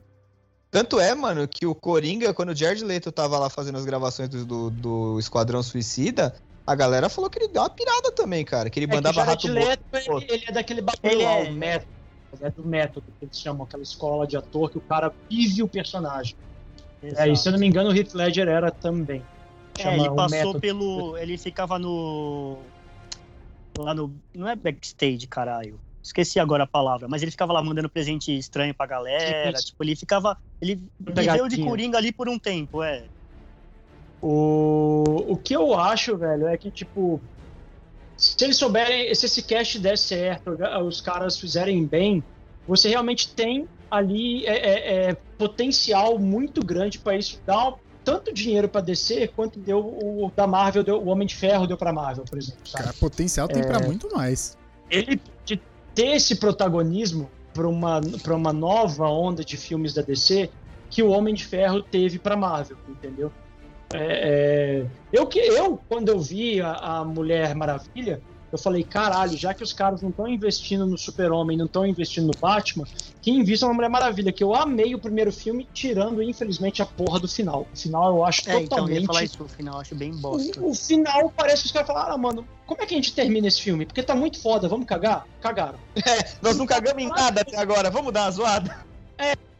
Tanto é, mano, que o Coringa, quando o Jared Leto tava lá fazendo as gravações do, do, do Esquadrão Suicida, a galera falou que ele deu uma pirada também, cara. Que ele É que o mandava Jared rato morto. Leto, ele, ele é daquele bagulho Ele lá, é- o método. É do método, que eles chamam aquela escola de ator que o cara vive o personagem. É, e se eu não me engano, o Heath Ledger era também. É, ele passou método. pelo. Ele ficava no. Lá no. Não é backstage, caralho. Esqueci agora a palavra, mas ele ficava lá mandando presente estranho pra galera. Tipo, ele ficava. Ele viveu de coringa ali por um tempo, é. O, o que eu acho, velho, é que, tipo, se eles souberem, se esse cast der certo, os caras fizerem bem, você realmente tem ali é, é, é, potencial muito grande pra isso dar tanto dinheiro pra DC quanto deu o da Marvel, deu, o Homem de Ferro deu pra Marvel, por exemplo. Sabe? Cara, potencial tem É. pra muito mais. ele de ter esse protagonismo para uma, pra uma nova onda de filmes da DC que o Homem de Ferro teve para Marvel, entendeu? É, é, eu que eu quando eu vi a, a Mulher Maravilha, eu falei caralho, já que os caras não estão investindo no Super Homem, não estão investindo no Batman, que invista na Mulher Maravilha, que eu amei o primeiro filme, tirando infelizmente a porra do final. O final eu acho É, então, eu ia totalmente falar isso no final, acho bem bosta. o, o final parece que os caras falaram, ah, mano, como é que a gente termina esse filme? Porque tá muito foda, vamos cagar? Cagaram. Nós não cagamos em nada até agora, vamos dar uma zoada?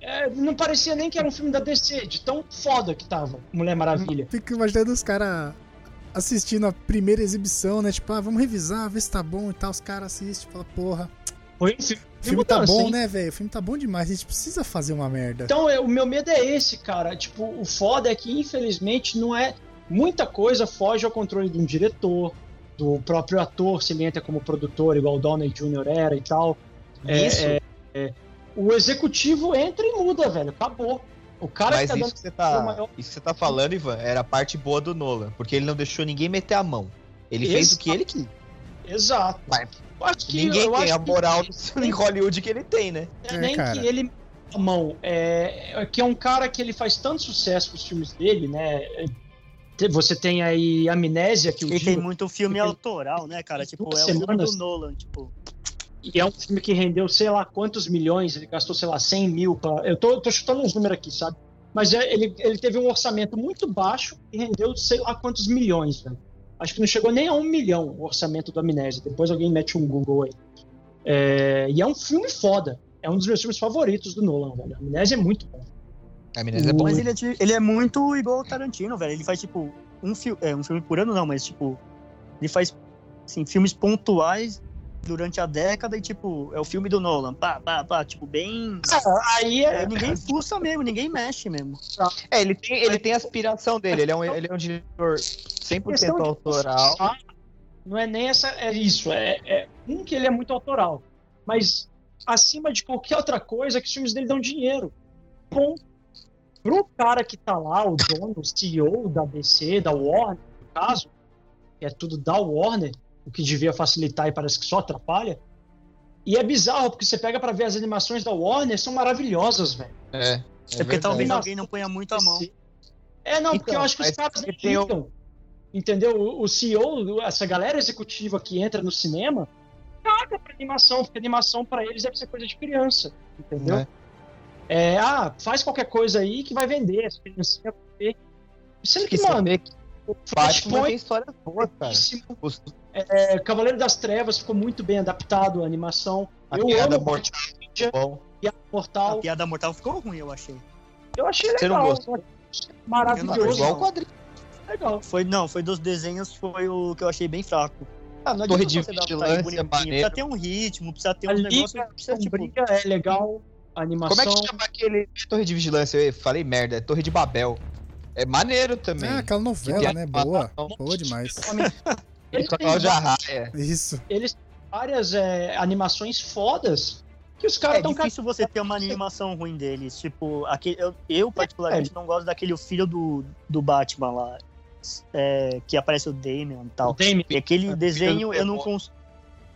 É, não parecia nem que era um filme da DC, de tão foda que tava Mulher Maravilha. Fico imaginando os caras assistindo a primeira exibição, né? Tipo, ah, vamos revisar, ver se tá bom e tal. Os caras assistem e falam, porra, Foi filme, o filme tá bom, hein? né, velho? O filme tá bom demais, a gente precisa fazer uma merda. Então, é, o meu medo é esse, cara. Tipo, o foda é que, infelizmente, não é. Muita coisa foge ao controle de um diretor, do próprio ator, se ele entra como produtor, igual o Downey Jr. era e tal. É, Isso. O executivo entra e muda, velho. Acabou. O cara Mas que tá isso dando que, você tá, maior- isso que você tá falando, Ivan, era a parte boa do Nolan. Porque ele não deixou ninguém meter a mão. Ele fez o Exato. que ele quis. Exato. Mas Eu acho que, Ninguém eu tem acho a que moral do- em Hollywood que ele tem, né? é É, nem cara. que ele mão, é, que é um cara que ele faz tanto sucesso com os filmes dele, né? Te- Você tem aí Amnésia, que o Ele tem muito filme Tem- autoral, né, cara? Tipo, é o filme do Nolan, tipo. E é um filme que rendeu sei lá quantos milhões, ele gastou, sei lá, 100 mil. Pra... Eu tô, tô chutando uns números aqui, sabe? Mas é, ele, ele teve um orçamento muito baixo e rendeu sei lá quantos milhões, velho. Acho que não chegou nem a um milhão o orçamento do Amnésia. Depois alguém mete um Google aí. É, e é um filme foda. É um dos meus filmes favoritos do Nolan, velho. Amnésia é muito bom. Amnésia é bom. Mas ele é, ele é muito igual ao Tarantino, velho. Ele faz, tipo, um, fi é, um filme por ano, não, mas, tipo, ele faz, assim, filmes pontuais durante a década e, tipo, é o filme do Nolan. Pá, pá, pá, tipo, bem. Aí é. É, ninguém fuça mesmo, ninguém mexe mesmo. É, ele tem, ele tem a aspiração dele. Ele é um, ele é um diretor 100% Questão de- autoral. Não é nem essa. É isso. É, é um que ele é muito autoral. Mas acima de qualquer outra coisa, que os filmes dele dão dinheiro. Bom. Pro cara que tá lá, o dono, o CEO da DC, da Warner, no caso, que é tudo da Warner, o que devia facilitar e parece que só atrapalha. E é bizarro, porque você pega pra ver as animações da Warner, são maravilhosas, velho. É. É, porque verdade. talvez alguém não ponha muito a mão. É, não, porque Então, eu acho que os caras porque ligam. Entendeu? O, CEO, essa galera executiva que entra no cinema, caga pra animação, porque animação pra eles deve ser coisa de criança. Entendeu? É. É, ah, faz qualquer coisa aí que vai vender, as crianças vão ver. Sendo que, mano, vê que o Batman Flashpoint tem histórias boas, cara. Os- É, Cavaleiro das Trevas ficou muito bem adaptado a animação. A eu piada amo mortal. Ninja, Bom. Piada A Mortal. piada mortal ficou ruim, eu achei. Eu achei Você legal. não gostou? eu achei Maravilhoso. Igual o quadrinho. legal. Foi, não, foi dos desenhos, foi o que eu achei bem fraco. Ah, não Torre de você adaptar Vigilância. Precisa ter um ritmo, precisa ter A um Liga negócio. Precisa, tipo, Sombria é legal. A animação. Como é que chama aquele Torre de Vigilância? Eu falei merda, é Torre de Babel. É maneiro também. Ah, aquela novela, né? é- Boa. Boa demais. Ele Com a tem Cláudia Raia. Isso. eles têm várias é, animações fodas que os caras É estão difícil você ter uma animação ruim deles. Tipo, aquele, eu, eu particularmente não gosto daquele filho do, do Batman lá. é, que aparece o Damian e tal. E aquele É, desenho eu não, cons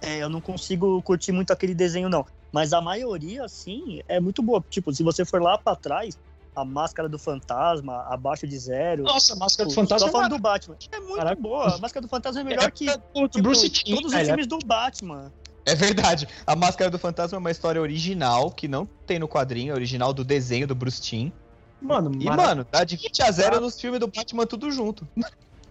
é, eu não consigo curtir muito aquele desenho, não. Mas a maioria, assim, é muito boa. Tipo, se você for lá pra trás, a máscara do fantasma, abaixo de zero. Nossa, a Máscara do tipo, Fantasma Só falando é do Batman. É muito Caraca. boa. A máscara do fantasma é melhor que o tipo, Bruce Timm, todos os velho. filmes do Batman. É verdade. A Máscara do Fantasma é uma história original, que não tem no quadrinho, é original do desenho do Bruce Timm. Mano, E, mara- mano, dá de 20 a 0 nos filmes do Batman tudo junto.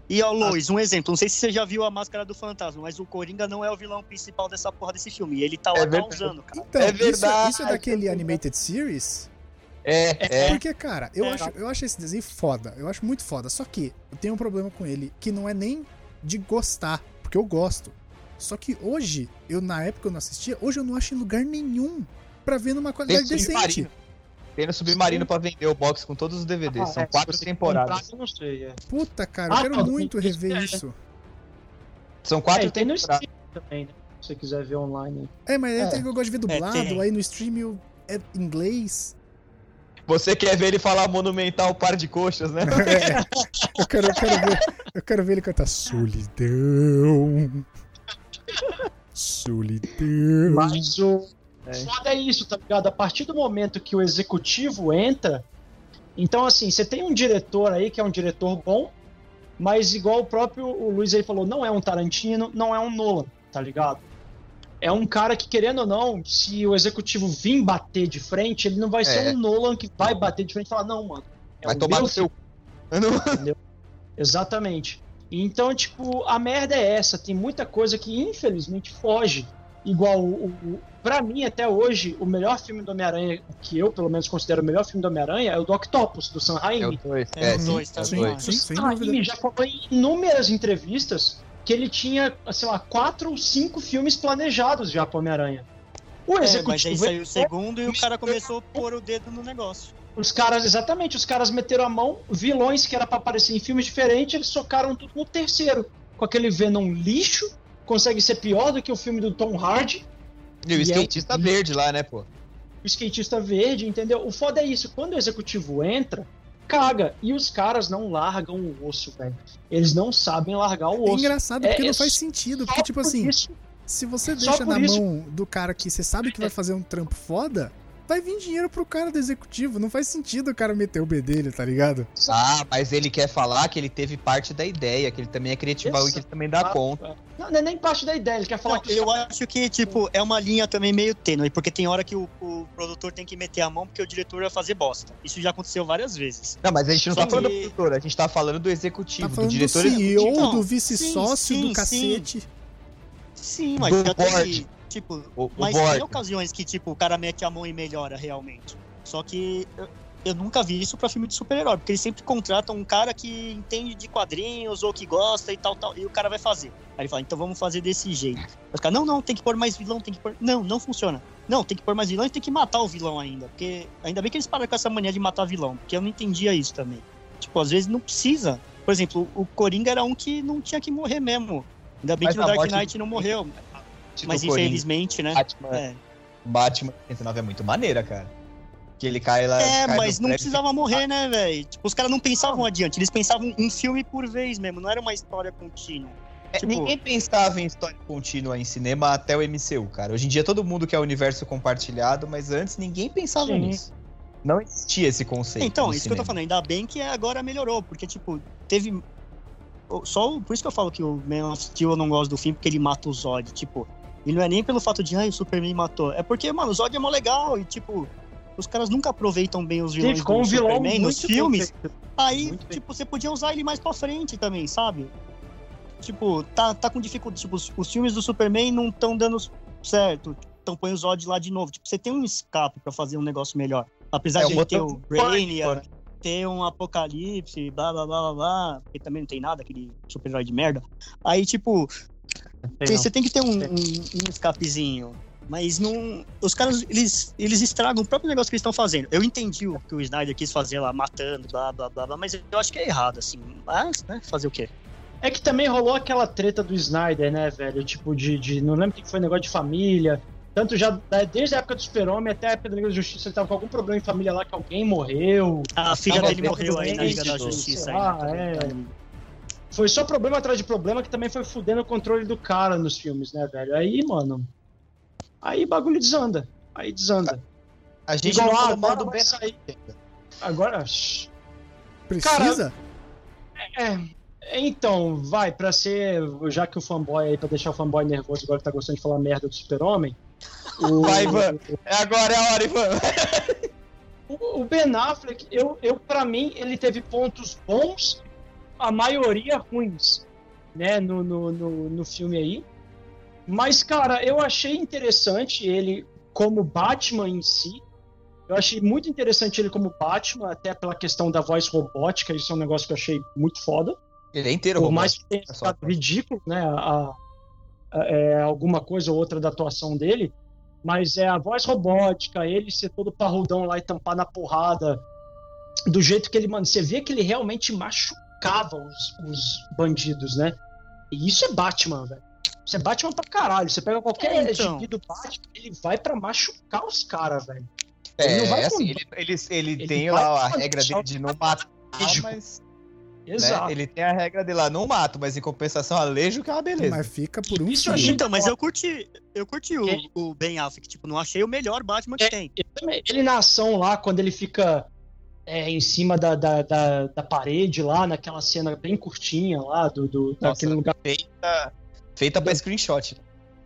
E, ó, Lois, um exemplo. Não sei se você já viu a Máscara do Fantasma, mas o Coringa não é o vilão principal dessa porra desse filme. E ele tá lá É anos, cara. Então, É isso, verdade. isso é daquele animated series? É, é. Porque, cara, eu, É. acho, eu acho esse desenho foda. Eu acho muito foda. Só que eu tenho um problema com ele, que não é nem de gostar, porque eu gosto. Só que hoje, eu na época eu não assistia, hoje eu não acho em lugar nenhum pra ver numa qualidade Tem decente. submarino. Tem no Submarino pra vender o box com todos os DVDs. Ah, São é, quatro temporadas. comprar, eu não sei, é. Puta, cara, eu Ah, quero não, muito tem- rever é. isso. São É, quatro tem no temporadas. Também, né? Se você quiser ver online. É, mas É. é. eu gosto de ver dublado, tem. aí no stream eu, é inglês. Você quer ver ele falar monumental par de coxas, né? É, eu, quero, eu, quero ver, eu quero ver ele cantar Solidão. Solidão. Mas o foda é isso, tá ligado? A partir do momento que o executivo entra, então assim, você tem um diretor aí que é um diretor bom, mas igual o próprio o Luiz aí falou, não é um Tarantino, não é um Nolan, tá ligado? É um cara que, querendo ou não, se o executivo vir bater de frente, ele não vai ser É. um Nolan que vai bater de frente e falar, não, mano. É Vai o tomar no seu. Eu não- Exatamente. Então, tipo, a merda é essa. Tem muita coisa que, infelizmente, foge. Igual, o, o, pra mim, até hoje, o melhor filme do Homem-Aranha, que eu, pelo menos, considero o melhor filme do Homem-Aranha, é o do Octopus, do Sam É o Raimi. dois. É, É, o sim, dois, é tá o sim, dois. sim, sem Sam Raimi dúvida. já falou em inúmeras entrevistas que ele tinha, sei lá, quatro ou cinco filmes planejados já pro Homem-Aranha. O É, mas aí executivo... saiu o segundo e o cara começou a pôr o dedo no negócio. Os caras, exatamente, os caras meteram a mão, vilões que era pra aparecer em filmes diferentes, eles socaram tudo no terceiro. Com aquele Venom lixo, consegue ser pior do que o filme do Tom Hardy, E o E é- skatista verde lá, né, pô? o skatista verde, entendeu? O foda é isso, quando o executivo entra, caga. E os caras não largam o osso, velho. Eles não sabem largar o É osso. engraçado É, porque é não faz só sentido. Porque, tipo por assim, isso- se você deixa na isso- mão do cara que você sabe que vai fazer um trampo foda, vai vir dinheiro pro cara do executivo. Não faz sentido o cara meter o B dele, tá ligado? Ah, mas ele quer falar que ele teve parte da ideia, que ele também é criativo e que ele também dá conta. Não, não é nem parte da ideia, ele quer falar Não, que eu acho que, tipo, é uma linha também meio tênue, porque tem hora que o, o produtor tem que meter a mão porque o diretor vai fazer bosta. Isso já aconteceu várias vezes. Não, mas a gente não Só tá falando do produtor, a gente tá falando do executivo, Tá falando do do diretor CEO, executivo. Então, do vice-sócio, sim, do sim, cacete. Sim, mas Do já teve, board. Tipo, O, o mas board. tem ocasiões que, tipo, o cara mete a mão e melhora realmente. Só que eu, eu nunca vi isso pra filme de super-herói, porque eles sempre contratam um cara que entende de quadrinhos ou que gosta e tal, tal, e o cara vai fazer. Aí ele fala, então vamos fazer desse jeito. Os caras, não, não, tem que pôr mais vilão, tem que pôr. Não, não funciona. Não, tem que pôr mais vilão e tem que matar o vilão ainda. Porque ainda bem que eles param com essa mania de matar vilão, porque eu não entendia isso também. Tipo, às vezes não precisa. Por exemplo, o Coringa era um que não tinha que morrer mesmo. Ainda bem Mas que no a Dark morte Knight não morreu. Tipo, Mas Coringa, infelizmente, né? Batman, É, Batman 89 é muito maneira, cara. Que ele cai lá. É, cai mas não prédio, precisava morrer, né, velho? Tipo, os caras não pensavam adiante, eles pensavam um filme por vez mesmo, não era uma história contínua. É, Tipo- Ninguém pensava em história contínua em cinema até o MCU, cara. Hoje em dia todo mundo quer o universo compartilhado, mas antes ninguém pensava Sim. nisso. Não existia esse conceito. Então, isso que eu tô cinema. falando, ainda bem que agora melhorou, porque, tipo, teve. Só o- por isso que eu falo que o Man of Steel eu não gosto do filme, porque ele mata o Zod. Tipo, e não é nem pelo fato de, ai, o Superman matou. É porque, mano, o Zod é mó legal e, tipo, os caras nunca aproveitam bem os vilões Sim, do um Superman nos filmes. bem. Aí, Muito bem. tipo, você podia usar ele mais pra frente também, sabe? Tipo, tá, tá com dificuldade. Tipo, os, os filmes do Superman não estão dando certo. Então põe o Zod lá de novo. Tipo, você tem um escape pra fazer um negócio melhor. Apesar É, de ele ter o Brainiac, ter um apocalipse, blá blá blá blá blá. Porque também não tem nada, aquele super-herói de merda. Aí, tipo, tem- você tem que ter um, um- um escapezinho. Mas não. Os caras, eles, eles estragam o próprio negócio que eles estão fazendo. Eu entendi o que o Snyder quis fazer lá, matando, blá blá blá blá, mas eu acho que é errado, assim. Mas, né, fazer o quê? É que também rolou aquela treta do Snyder, né, velho? Tipo, de. de não lembro o que foi negócio de família. Tanto já desde a época do Super-Homem até a época da Liga da Justiça, ele tava com algum problema em família lá, que alguém morreu. A filha dele morreu aí na Liga da Justiça. né, é. também. Foi só problema atrás de problema que também foi fudendo o controle do cara nos filmes, né, velho? Aí, mano. Aí bagulho desanda. Aí desanda. A gente Igual não falou mal do Ben sair. Affleck. Agora. Precisa? É. Então, vai, pra ser. Já que o fanboy aí, pra deixar o fanboy nervoso agora que tá gostando de falar merda do super-homem. o- Vai, Ivan. É agora é a hora, Ivan. O, o Ben Affleck, eu, eu para mim, ele teve pontos bons, a maioria ruins, né, no, no, no, no filme aí. Mas, cara, eu achei interessante ele como Batman em si. Eu achei muito interessante ele como Batman, até pela questão da voz robótica, isso é um negócio que eu achei muito foda. Ele é inteiro, Por mais que tenha É só- ridículo, né, a, a- é, alguma coisa ou outra da atuação dele, mas é a voz robótica, ele ser todo parrudão lá e tampar na porrada, do jeito que ele, mano, você vê que ele realmente machucava os, os bandidos, né? E isso é Batman, velho. Isso é Batman pra caralho. Você pega qualquer É, então. do Batman, ele vai pra machucar os caras, velho. É, Ele não vai assim, com- ele, ele, ele, Ele tem lá a regra dele de não matar, mas né, Exato. ele tem a regra dele lá, não mato, mas em compensação alejo que é uma beleza. Mas fica por um Isso Então, mas eu curti, eu curti o, É. o Ben Affleck, tipo, não achei o melhor Batman que É. tem. Ele na ação lá, quando ele fica é, em cima da, da, da, da parede lá, naquela cena bem curtinha lá, do, do, Nossa, daquele lugar. feita, feita pra screenshot.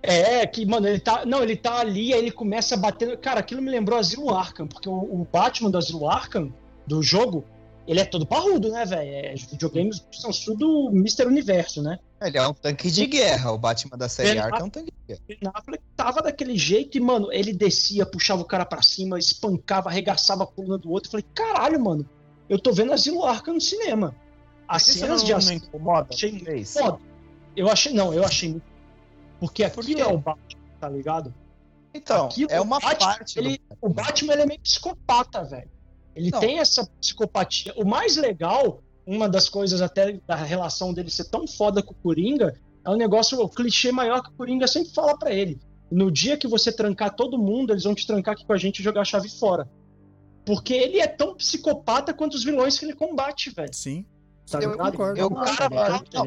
É, que, mano, ele tá. Não, ele tá ali, aí ele começa batendo. Cara, aquilo me lembrou Asilo Arkham, porque o, o Batman do Asilo Arkham, do jogo, ele é todo parrudo, né, velho? É, os videogames são tudo Mr. Universo, né? Ele é um tanque de guerra, o Batman da série Ben Arkham é um tanque de guerra. Ben Affleck tava daquele jeito e, mano, ele descia, puxava o cara pra cima, espancava, arregaçava a coluna do outro. Eu falei, caralho, mano, eu tô vendo Asilo Arkham no cinema. As Isso cenas não- de não ação. incomoda achei? Foda. Eu achei, não, eu achei muito. Porque Por aquilo quê? é o Batman, tá ligado? Então, Aquilo- é uma Batman, parte do- ele- O Batman ele é meio psicopata, velho. Ele Não. tem essa psicopatia. O mais legal, uma das coisas até da relação dele ser tão foda com o Coringa, é um negócio, o clichê maior que o Coringa sempre fala pra ele. No dia que você trancar todo mundo, eles vão te trancar aqui com a gente e jogar a chave fora. Porque ele é tão psicopata quanto os vilões que ele combate, velho. Sim. Tá Eu ligado? concordo. É o Não, cara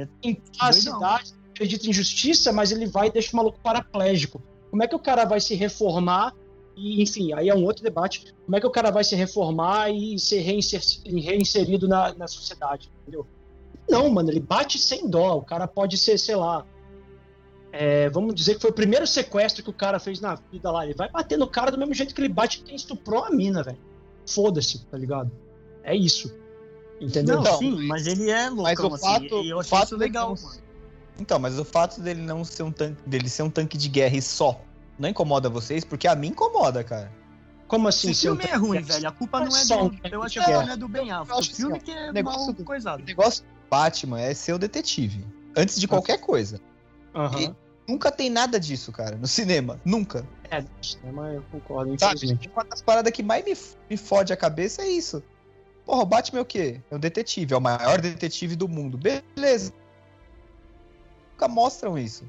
é- em a cidade, acredita em justiça, mas ele vai e deixa o maluco paraplégico. Como é que o cara vai se reformar e, enfim, aí é um outro debate. Como é que o cara vai se reformar e ser reinser, reinserido na, na sociedade, entendeu? Não, mano, ele bate sem dó. O cara pode ser, sei lá. É, vamos dizer que foi o primeiro sequestro que o cara fez na vida lá. Ele vai bater no cara do mesmo jeito que ele bate quem estuprou a mina, velho. Foda-se, tá ligado? É isso. Entendeu? Não, sim, mas ele é louco. Mas o assim, fato, eu o fato isso legal, não-. Então, mas o fato dele não ser um tanque, dele ser um tanque de guerra e só, não incomoda vocês? Porque a mim incomoda, cara. Como assim? Esse filme é ruim, velho. A culpa não é um do. Eu acho que a culpa é do Ben Affleck. O filme que é o negócio mal do- coisado. O negócio do Batman é ser o detetive. Antes de qualquer coisa. Aham. Nunca tem nada disso, cara, no cinema. Nunca. É, no cinema eu concordo, Sabe? infelizmente. Uma das paradas que mais me, me fode a cabeça é isso. Porra, o Batman é o quê? É um detetive, é o maior detetive do mundo. Beleza. Nunca mostram isso.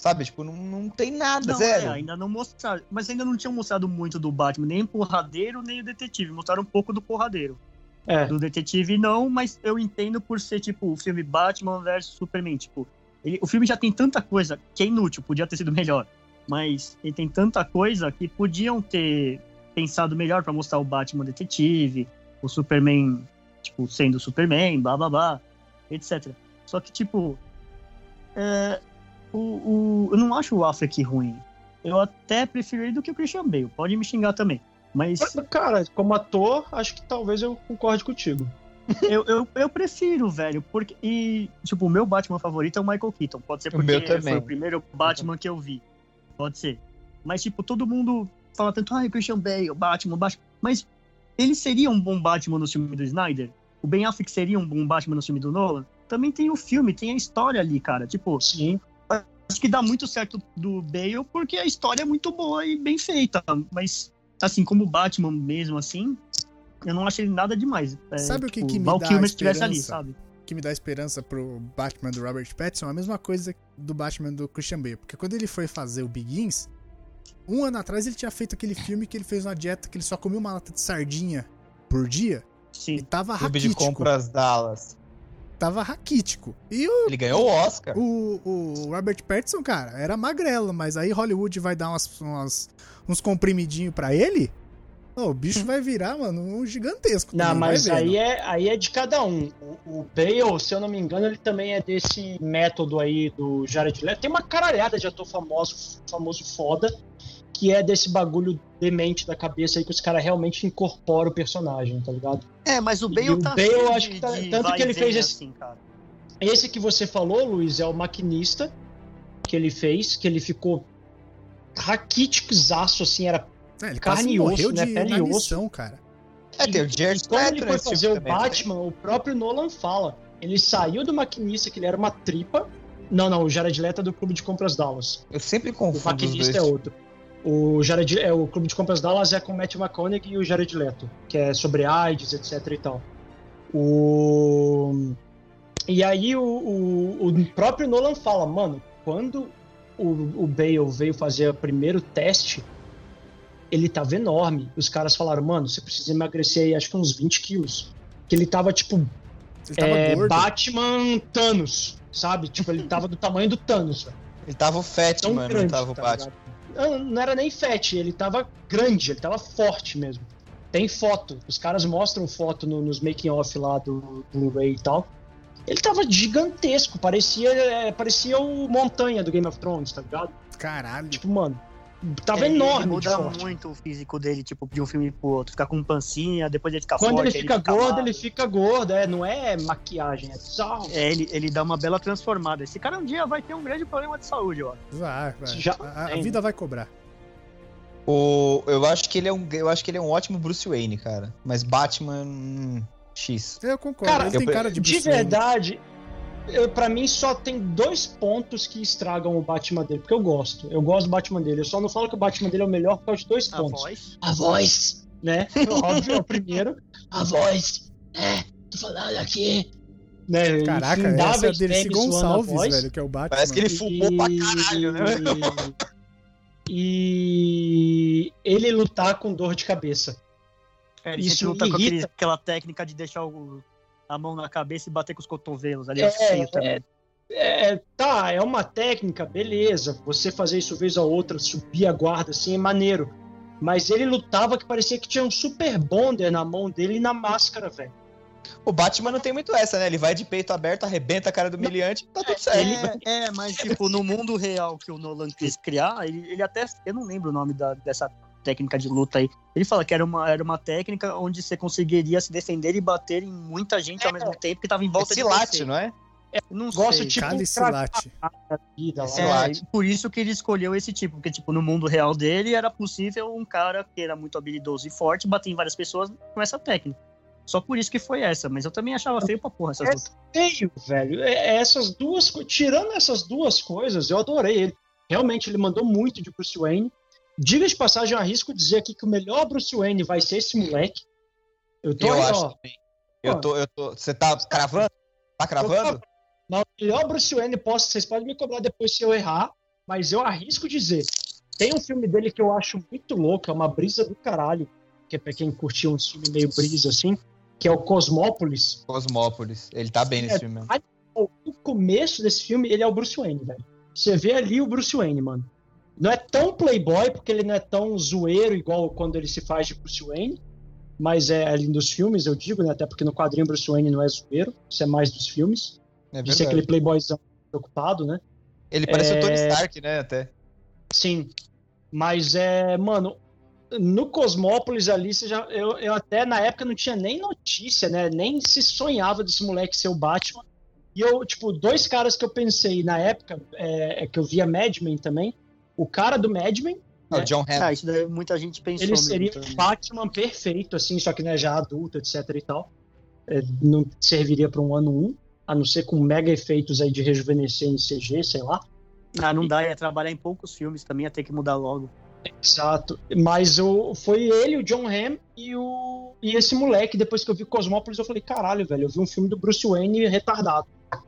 Sabe? Tipo, não, não tem nada, Não, zero. é, ainda não mostraram. Mas ainda não tinham mostrado muito do Batman, nem o porradeiro, nem o detetive. Mostraram um pouco do porradeiro. É. Do detetive, não, mas eu entendo por ser, tipo, o filme Batman versus Superman. Tipo, ele- o filme já tem tanta coisa que é inútil, podia ter sido melhor. Mas ele tem tanta coisa que podiam ter pensado melhor pra mostrar o Batman detetive, o Superman, tipo, sendo o Superman, blá blá blá, etc. Só que, tipo, é, o, o- eu não acho o Affleck ruim. Eu até prefiro ele do que o Christian Bale. Pode me xingar também. Mas Cara, como ator, acho que talvez eu concorde contigo. eu, eu, eu prefiro, velho. Porque, e, tipo, o meu Batman favorito é o Michael Keaton. Pode ser O porque meu foi o primeiro Batman que eu vi. Pode ser. Mas, tipo, todo mundo fala tanto, ai, Christian Bale, Batman, Batman. Mas ele seria um bom Batman no filme do Snyder? O Ben Affleck seria um bom Batman no filme do Nolan? Também tem o filme, tem a história ali, cara. Tipo, Sim. Acho que dá muito certo do Bale porque a história é muito boa e bem feita. Mas, assim, como Batman mesmo, assim, eu não achei nada demais. É, Sabe o que tipo, que me Val dá Kilmer estivesse ali, esperança? sabe? que me dá esperança pro Batman do Robert Pattinson é a mesma coisa do Batman do Christian Bale. Porque quando ele foi fazer o Begins, um ano atrás ele tinha feito aquele filme que ele fez uma dieta que ele só comia uma lata de sardinha por dia e Sim. tava Clube de compras Dallas. Tava raquítico. E o, Ele ganhou o Oscar. o, o Robert Pattinson, cara, era magrelo, mas aí Hollywood vai dar umas, umas- uns comprimidinhos pra ele. Ô, o bicho vai virar, mano, um gigantesco. Não, mas aí é, aí é de cada um. O, o Bale, se eu não me engano, ele também é desse método aí do Jared Leto. Tem uma caralhada de ator famoso, famoso foda, que é desse bagulho demente da cabeça aí que os caras realmente incorporam o personagem, tá ligado? É, mas o E Bale o tá Bale, cheio eu acho que tá- tanto que ele e fez esse- assim, cara. Esse que você falou, Luiz, é o maquinista que ele fez, que ele ficou raquíticozaço, assim, era É, ele carne quase e osso, né, de pele e inanição, cara. É, tem o Jared quando ele foi nesse fazer o também, né? Batman, o próprio Nolan fala. Ele saiu do maquinista, que ele era uma tripa. Não, não, o Jared Leto é do Clube de Compras Dallas. Eu sempre O confundo os maquinista é outro. O, Jared, é, o Clube de Compras Dallas é com o Matt McConaughey e o Jared Leto, que é sobre AIDS, etc e tal. O... E aí o, o, o próprio Nolan fala, mano, quando o, o Bale veio fazer o primeiro teste, ele tava enorme. Os caras falaram, mano, você precisa emagrecer aí, acho que uns 20 quilos. Que ele tava, tipo, Ele tava é. Batman Thanos, sabe? Tipo, ele tava do tamanho do Thanos, velho. Ele tava o Fat, Tão mano, não grande, tava o tá Batman. Não, não era nem fat, ele tava grande, ele tava forte mesmo. Tem foto, os caras mostram foto no- nos making-off lá do Blu-ray e tal. Ele tava gigantesco, parecia, é, parecia o Montanha do Game of Thrones, tá ligado? Caralho. Tipo, mano, tava É, ele enorme de muda muito o físico dele, tipo, de um filme pro outro. Fica com pancinha, depois ele fica Quando forte. ele aí fica gordo, ele fica gordo, é, não é maquiagem, é bizarro. É, ele, ele dá uma bela transformada. Esse cara um dia vai ter um grande problema de saúde, ó. Vai, vai. Já a, a vida vai cobrar. O, eu acho que ele é um, eu acho que ele é um ótimo Bruce Wayne, cara. Mas Batman hum, X. Eu concordo. Cara, ele tem cara de De Bruce Wayne. verdade, eu, pra mim só tem dois pontos que estragam o Batman dele, porque eu gosto. Eu gosto do Batman dele. Eu só não falo que o Batman dele é o melhor por causa de dois A pontos. voz. A voz, né? Óbvio, é o primeiro. A voz, é, tô falando aqui. Né? Caraca, essa é a infindáveis Dercy Gonçalves, velho, que é o Batman. Parece que ele fumou pra caralho, né? E ele lutar com dor de cabeça. É, ele Isso luta com aquele- aquela técnica de deixar o- a mão na cabeça e bater com os cotovelos. Ali é, É, feio também. É, tá, é uma técnica, beleza. Você fazer isso vez ou outra, subir a guarda assim, é maneiro. mas ele lutava que parecia que tinha um super bonder na mão dele e na máscara, velho. O Batman não tem muito essa, né? Ele vai de peito aberto, arrebenta a cara do miliante, tá tudo certo. É, é, mas tipo, no mundo real que o Nolan quis criar, ele, ele até. Eu não lembro o nome da, dessa técnica de luta aí. Ele fala que era uma, era uma técnica onde você conseguiria se defender e bater em muita gente ao mesmo tempo que tava em volta É de Silate, você. não é? Não Gosto sei. tipo. Esse- É, por isso que ele escolheu esse tipo, porque tipo, no mundo real dele era possível um cara que era muito habilidoso e forte bater em várias pessoas com essa técnica. Só por isso que foi essa, mas eu também achava feio pra porra essas É lutas. feio, velho. É- é essas duas Tirando essas duas coisas, eu adorei ele. Realmente, ele mandou muito de Bruce Wayne. Diga de passagem, eu arrisco dizer aqui que o melhor Bruce Wayne vai ser esse moleque. Eu tô Eu aí, acho ó. também. Eu tô, eu tô. Você tá cravando? Tá cravando? Mas o melhor Bruce Wayne, posso, vocês podem me cobrar depois se eu errar, mas eu arrisco dizer. Tem um filme dele que eu acho muito louco, é uma brisa do caralho, que é pra quem curtiu um filme meio brisa assim, que é o Cosmópolis. Cosmópolis. Ele tá bem nesse É, filme mesmo. O começo desse filme, ele é o Bruce Wayne, velho. Você vê ali o Bruce Wayne, mano. Não é tão playboy, porque ele não é tão zoeiro igual quando ele se faz de Bruce Wayne, mas é ali dos filmes, eu digo, né? Até porque no quadrinho Bruce Wayne não é zoeiro, isso é mais dos filmes. É ser verdade. aquele playboyzão preocupado, né? Ele parece o Tony É- Stark, né? Até. Sim. Mas é, mano, no Cosmópolis ali, você já, eu, eu até na época não tinha nem notícia, né? Nem se sonhava desse moleque ser o Batman. E eu, tipo, dois caras que eu pensei na época, é, é que eu via Mad Men também. O cara do Mad Men, Ah, o John Hamm. Ah, isso daí muita gente pensou ele seria o Batman perfeito, assim, só que né, já adulto, etc e tal. É, não serviria para um ano 1, a não ser com mega efeitos aí de rejuvenescer em CG, sei lá. Ah, não dá, ia trabalhar em poucos filmes também, ia ter que mudar logo. Exato. Mas o, foi ele, o John Hamm e, o, e esse moleque. Depois que eu vi Cosmópolis, eu falei: caralho, velho, eu vi um filme do Bruce Wayne retardado.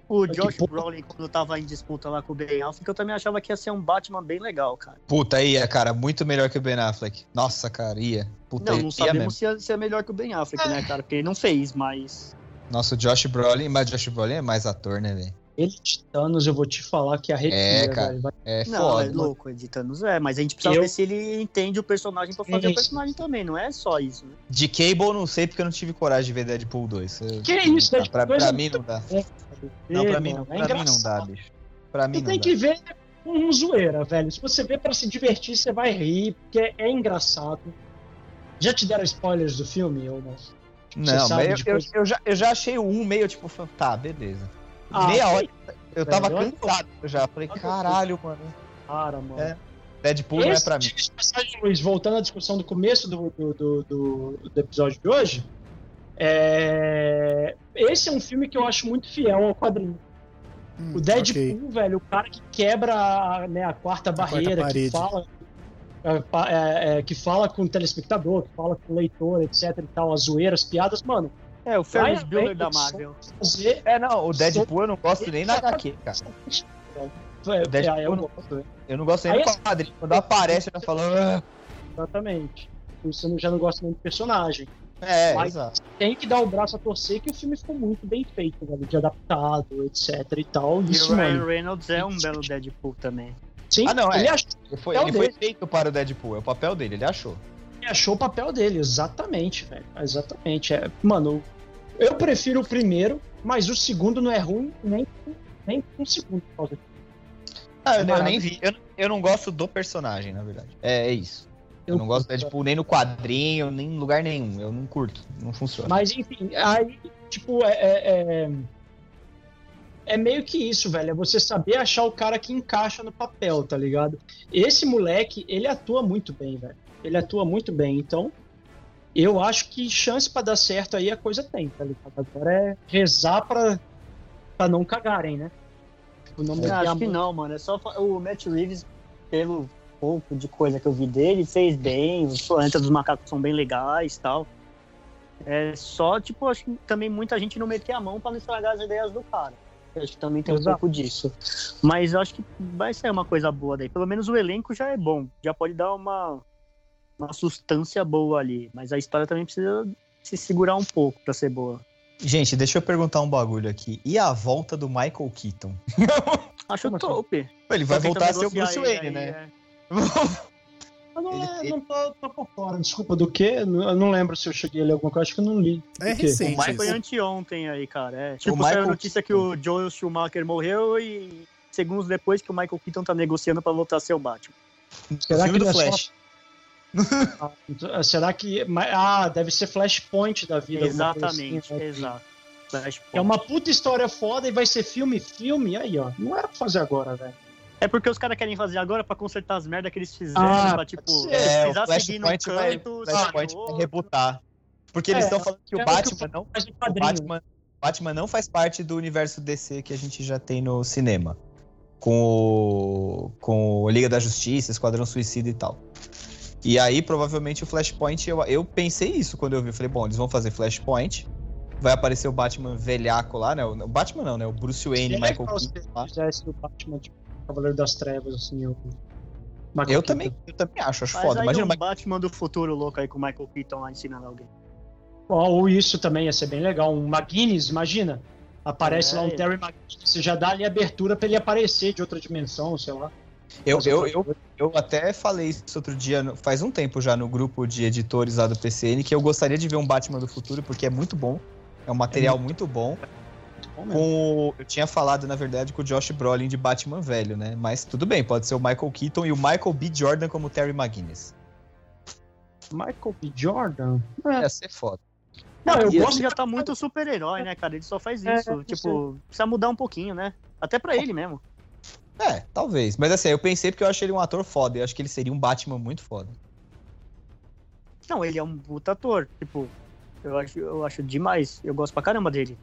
O Josh. Brolin, quando tava em disputa lá com o Ben Affleck, eu também achava que ia ser um Batman bem legal, cara. Puta, ia, cara. Muito melhor que o Ben Affleck. Nossa, cara, ia. Puta, Não, ia não mesmo. sabemos se ia, se é melhor que o Ben Affleck, né, cara? Porque ele não fez, mas... Nossa, o Josh Brolin, mas Josh Brolin é mais ator, né, velho? Ele, Titanos, eu vou te falar que arrepia, É, cara. velho. Vai- É Não, foda. é louco, editando é, mas a gente precisa Eu- ver se ele entende o personagem pra fazer Sim. o personagem também, não é só isso, né? De Cable não sei porque eu não tive coragem de ver Deadpool 2. Eu- Que isso, Pra, Deadpool pra, 2 pra é mim muito não dá. bom, Não, pra É, mim não, pra é mim não dá, bicho. Pra mim Tu não tem dá. que ver um zoeira, velho. Se você vê pra se divertir, você vai rir, porque é engraçado. Já te deram spoilers do filme ou não? Não, de eu, eu, eu já, eu já achei o 1 meio tipo, tá, beleza. Ah, Meia hora eu tava Velho, eu- cansado já. Falei, eu- caralho, mano. Cara, mano. É. Deadpool não é Esse pra mim. tipo passagem, Luiz, voltando à discussão do começo do, do, do, do- do episódio de hoje, é... esse é um filme que eu acho muito fiel ao quadrinho. Hum, O Deadpool, ok. velho, o cara que quebra a, né, a quarta quarta barreira, que parede. fala, é, é, é, que fala com o telespectador, que fala com o leitor, etc e tal, as zoeiras, piadas, mano, É, o Ferris Ryan Bueller da Marvel. fazer... É, não, o Deadpool eu não gosto nem na HQ, cara. É, Deadpool é, eu não- gosto, Eu não gosto nem Aí do esse- quadrinho. Quando aparece, eu falo. "Ah". exatamente. Por isso eu já não gosto nem do personagem. É, Mas- exato. tem que dar o braço a torcer que o filme ficou muito bem feito, velho, de adaptado, etc e tal. E Isso, o Ryan mano. Reynolds é um belo Deadpool também. Sim, Ah, não, é. ele, ach- Ele foi, É o ele foi feito para o Deadpool, é o papel dele, ele achou. Ele achou o papel dele, exatamente, velho. Exatamente. É, mano, eu prefiro o primeiro, mas o segundo não é ruim nem, nem um segundo por causa. Ah, eu, É eu nem vi. Eu, eu não gosto do personagem, na verdade. É, é isso. Eu não gosto do Deadpool nem no quadrinho, nem em lugar nenhum. Eu não curto, não funciona. Mas enfim, aí, tipo, é, é, é, é meio que isso, velho. É você saber achar o cara que encaixa no papel, tá ligado? Esse moleque, ele atua muito bem, velho. Ele atua muito bem. Então, eu acho que chance pra dar certo aí a coisa tem, tá ligado? Agora é rezar pra, pra não cagarem, né? O nome Eu da acho que não, mano. É só o Matt Reeves, pelo pouco de coisa que eu vi dele, fez bem. Os planetas dos macacos são bem legais e tal. É só, tipo, acho que também muita gente não meter a mão pra não estragar as ideias do cara. Eu acho que também tem um Exato. pouco disso. Mas eu acho que vai sair uma coisa boa daí. Pelo menos o elenco já é bom. Já pode dar uma, uma sustância boa ali. Mas a história também precisa se segurar um pouco pra ser boa. Gente, deixa eu perguntar um bagulho aqui. E a volta do Michael Keaton? Acho Como assim? top. Ele vai Só voltar a ser o Bruce Wayne, aí, né? é. Eu não, Ele- é, ele- não tô, tô por fora. Desculpa, do quê? Eu não lembro se eu cheguei a ler alguma coisa. Acho que eu não li. É O recente. Mas foi isso. anteontem aí, cara. É. Tipo, Michael saiu a notícia que o Joel Schumacher morreu e segundos depois que o Michael Keaton tá negociando pra voltar a ser o Batman. Será filme que do é só- Flash. Ah, Será que. Ah, deve ser Flashpoint da vida. coisa Exatamente, assim, né? exato. Flashpoint. É uma puta história foda e vai ser filme, filme. Aí, ó. Não era pra fazer agora, velho. É porque os caras querem fazer agora pra consertar as merdas que eles fizeram, Ah, pra, tipo. É, precisar seguir no Flashpoint vai, canto, Flashpoint vai rebutar. Porque eles É, estão falando que é o que Batman não O. Batman, Batman não faz parte do universo DC que a gente já tem no cinema. Com o, com o Liga da Justiça, Esquadrão Suicida e tal. E aí, provavelmente, o Flashpoint, eu, eu pensei isso quando eu vi. Eu falei, bom, eles vão fazer Flashpoint. Vai aparecer o Batman velhaco lá, né? O o Batman não, né? O Bruce Wayne, É Michael se Keaton lá. fizesse o Batman, tipo, Cavaleiro das Trevas, assim. Eu, Eu também, eu também acho, acho Mas foda. aí Imagina um o Batman do futuro louco aí com o Michael Keaton lá ensinando alguém. Ou isso também ia ser bem legal. Um McGuinness, imagina. Aparece É, lá um é. Terry McGuinness. Você já dá ali abertura pra ele aparecer de outra dimensão, sei lá. Eu, eu, eu, eu até falei isso outro dia, no- faz um tempo já, no grupo de editores lá do PCN, que eu gostaria de ver um Batman do futuro, porque é muito bom. É um material muito bom. Bom mesmo. Com o- eu tinha falado, na verdade, com o Josh Brolin de Batman velho, né? Mas tudo bem, pode ser o Michael Keaton e o Michael B. Jordan como Terry McGuinness. Michael B. Jordan. É. Ia ser foda. Não, eu E gosto já tá muito super-herói, né, cara? Ele só faz É, isso. eu tipo, precisa mudar um pouquinho, né? Até pra ele mesmo. É, talvez. Mas assim, eu pensei porque eu achei ele um ator foda. Eu acho que ele seria um Batman muito foda. Não, ele é um puta ator. Tipo, eu acho, eu acho demais. Eu gosto pra caramba dele.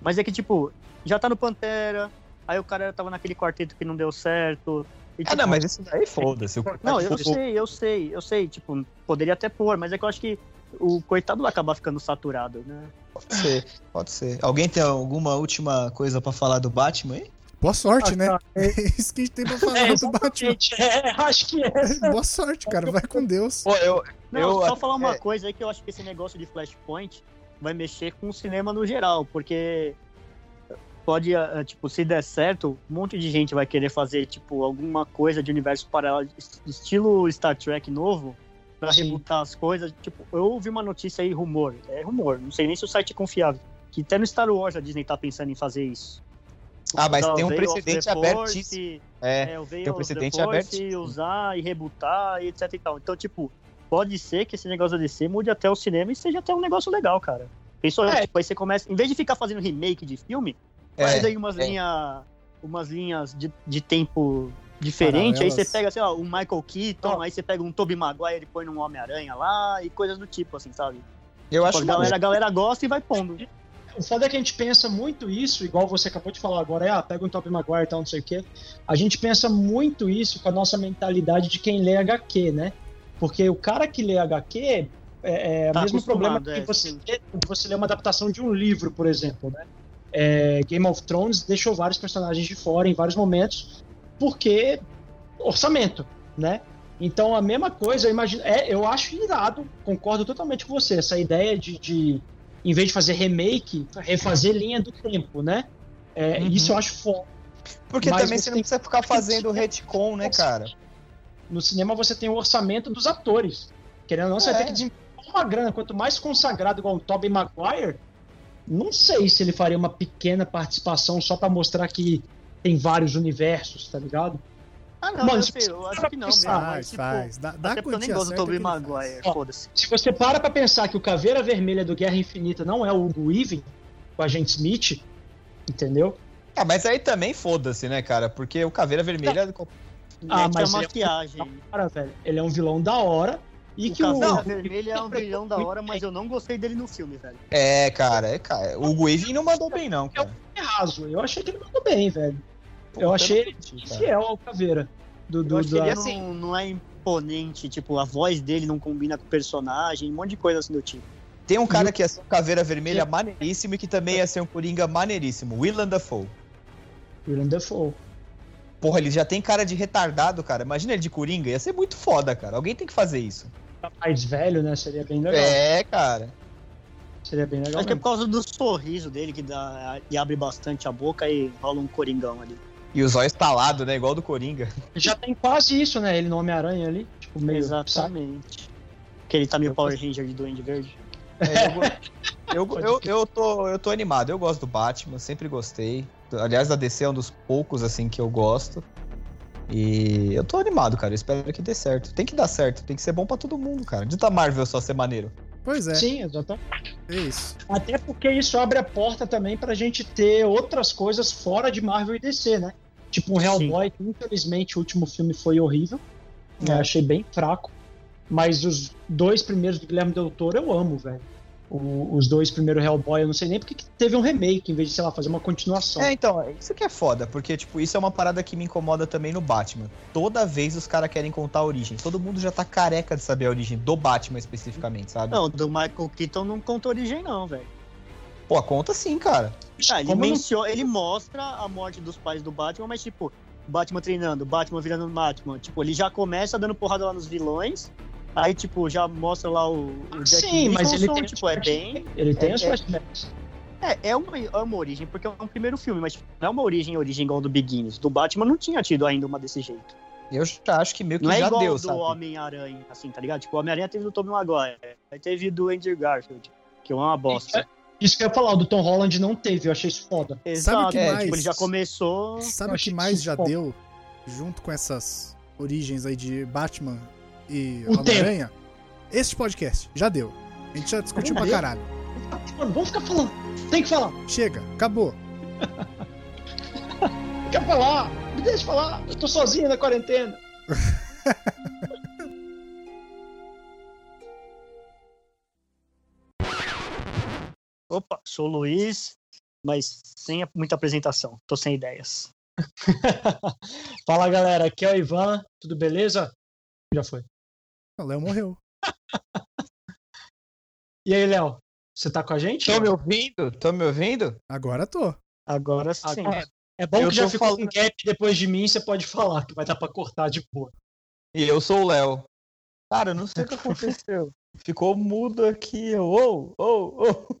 Mas é que, tipo, já tá no Pantera. Aí o cara tava naquele quarteto que não deu certo. e, Ah, tipo, não, mas isso daí foda-se. O- Não, eu sei, eu sei, eu sei. Tipo, poderia até pôr, mas é que eu acho que o coitado vai acabar ficando saturado, né? Pode ser, pode ser. Alguém tem alguma última coisa pra falar do Batman aí? Boa sorte, Ah, né? tá. É isso que a gente tem pra falar É, do Batman. É, acho que é. Boa sorte, cara. Vai com Deus. Pô, eu. Não, eu só falar uma coisa aí que eu acho que esse negócio de Flashpoint vai mexer com o cinema no geral, porque pode, ah, tipo, se der certo, um monte de gente vai querer fazer, tipo, alguma coisa de universo paralelo, est- estilo Star Trek novo, pra Sim. rebutar as coisas. Tipo, eu ouvi uma notícia aí, rumor, é rumor, não sei nem se o site é confiável, que até no Star Wars a Disney tá pensando em fazer isso. Ah, mas tem um precedente abertíssimo. É, é, tem um precedente Force, abertíssimo. usar e rebutar e etc e tal. Então, tipo, pode ser que esse negócio da DC mude até o cinema e seja até um negócio legal, cara. Pensou, É. tipo, aí você começa, em vez de ficar fazendo remake de filme, é, faz aí umas é. linhas umas linhas de, de tempo diferente, aí você Paralelas. pega, sei lá, um Michael Keaton, Ó. aí você pega um Tobey Maguire e põe num Homem-Aranha lá e coisas do tipo, assim, sabe? Eu Pô, acho a, galera, a galera gosta e vai pondo. O foda é que a gente pensa muito isso, igual você acabou de falar agora, é, ah, pega um Top Maguire e tal, não sei o quê. A gente pensa muito isso com a nossa mentalidade de quem lê HQ, né? Porque o cara que lê HQ é, é Tá o mesmo problema acostumado, que é, você, lê, você lê uma adaptação de um livro, por exemplo, né? É, Game of Thrones deixou vários personagens de fora em vários momentos, porque orçamento, né? Então a mesma coisa, eu imagino, é, eu acho irado, concordo totalmente com você, essa ideia de, de em vez de fazer remake, refazer linha do tempo, né? É, Uhum. Isso eu acho foda. Porque Mas também você você não tem- precisa ficar fazendo retcon, né, cara? No cinema você tem o orçamento dos atores. Querendo ou não, você É. vai ter que desembolsar uma grana. Quanto mais consagrado igual o Tobey Maguire, não sei se ele faria uma pequena participação só pra mostrar que tem vários universos, tá ligado? Ah, não, Mano, eu, se sei, você eu acho que não mesmo. pensar, mas, Faz, tipo, faz. Dá, dá até a porque eu nem gosto do Tobey Maguire, foda-se. Se você para pra pensar que o Caveira Vermelha do Guerra Infinita não é o Hugo Weaving, o agente Smith, entendeu? Ah, mas aí também foda-se, né, cara? Porque o Caveira Vermelha. Ah, Mete mas a é- maquiagem. Cara, velho, ele é um vilão da hora e O que o... Caveira Vermelha é um vilão da hora, mas eu não gostei dele no filme, velho. É, cara, é, cara. O Guivin não mandou bem, não, cara. é raso. Eu achei que ele mandou bem, velho. Pô, eu achei cara. Fiel ao Caveira. Do, do, Eu acho que ele assim- não, não é imponente, tipo, a voz dele não combina com o personagem, um monte de coisa assim do tipo. Tem um cara que ia ser um Caveira Vermelha maneiríssimo e que também ia ser um Coringa maneiríssimo. Willem Dafoe. Willem Dafoe. Porra, ele já tem cara de retardado, cara. Imagina ele de Coringa. Ia ser muito foda, cara. Alguém tem que fazer isso. Mais velho, né? Seria bem legal. É, cara. Seria bem legal. Acho que é mesmo. por causa do sorriso dele, que dá, e abre bastante a boca e rola um coringão ali. E os olhos talados, né? Igual do Coringa. Já tem quase isso, né? Ele no Homem-Aranha ali. tipo, meio. sabe? Exatamente. Que ele tá meio Power Ranger de Duende Verde. É, eu, eu, eu, eu, tô, eu tô animado, eu gosto do Batman, sempre gostei. Aliás, da DC é um dos poucos, assim, que eu gosto. E eu tô animado, cara. Eu espero que dê certo. Tem que dar certo, tem que ser bom pra todo mundo, cara. De tá Marvel só ser maneiro. Pois é, Sim, exatamente. é isso. Até porque isso abre a porta também pra gente ter outras coisas fora de Marvel e DC, né? Tipo um Hellboy, que infelizmente o último filme foi horrível. né? Achei bem fraco. Mas os dois primeiros do Guilherme Del Toro eu amo, velho. O- Os dois primeiros Hellboy, eu não sei nem porque que teve um remake, em vez de, sei lá, fazer uma continuação. É, então, isso que é foda, porque, tipo, isso é uma parada que me incomoda também no Batman. Toda vez os caras querem contar a origem. Todo mundo já tá careca de saber a origem do Batman especificamente, sabe? Não, do Michael Keaton não conta origem, não, velho. Pô, conta sim, cara. Ah, ele não- menciona, ele mostra a morte dos pais do Batman, mas tipo, Batman treinando, Batman virando Batman. Tipo, ele já começa dando porrada lá nos vilões. Aí, tipo, já mostra lá o, o Jack Sim, mas ele Nicholson, tem tipo, é bem. Ele tem é- é- flashbacks. É, é uma, é uma origem, porque é um primeiro filme, mas tipo, não é uma origem, origem igual do Begins. Do Batman não tinha tido ainda uma desse jeito. Eu já acho que meio que Não é já igual deu, do sabe? Homem-Aranha, assim, tá ligado? Tipo, o Homem-Aranha teve do Tobey Maguire, aí teve do Andrew Garfield, que é uma bosta. Isso que eu ia falar, o do Tom Holland não teve, eu achei isso foda. Exato, que é, mais? tipo, ele já começou... Sabe o que mais já foda. deu junto com essas origens aí de Batman e O Homem-Aranha? Este podcast, já deu. A gente já discutiu pra caralho. Mano, vamos ficar falando. Tem que falar. Chega, acabou. Quer falar? Me deixa falar. Eu tô sozinho na quarentena. Opa, sou o Luiz, mas sem muita apresentação, tô sem ideias. Fala galera, aqui é o Ivan, tudo beleza? Já foi. O Léo morreu. E aí, Léo, você tá com a gente? Tô me ouvindo? Tô me ouvindo? Agora tô. Agora sim. Agora- É bom Eu que já ficou falando- com gap depois de mim, você pode falar, que vai dar pra cortar de boa. E eu sou o Léo. Cara, eu não sei o que aconteceu. Ficou mudo aqui. Ô, ô, ô.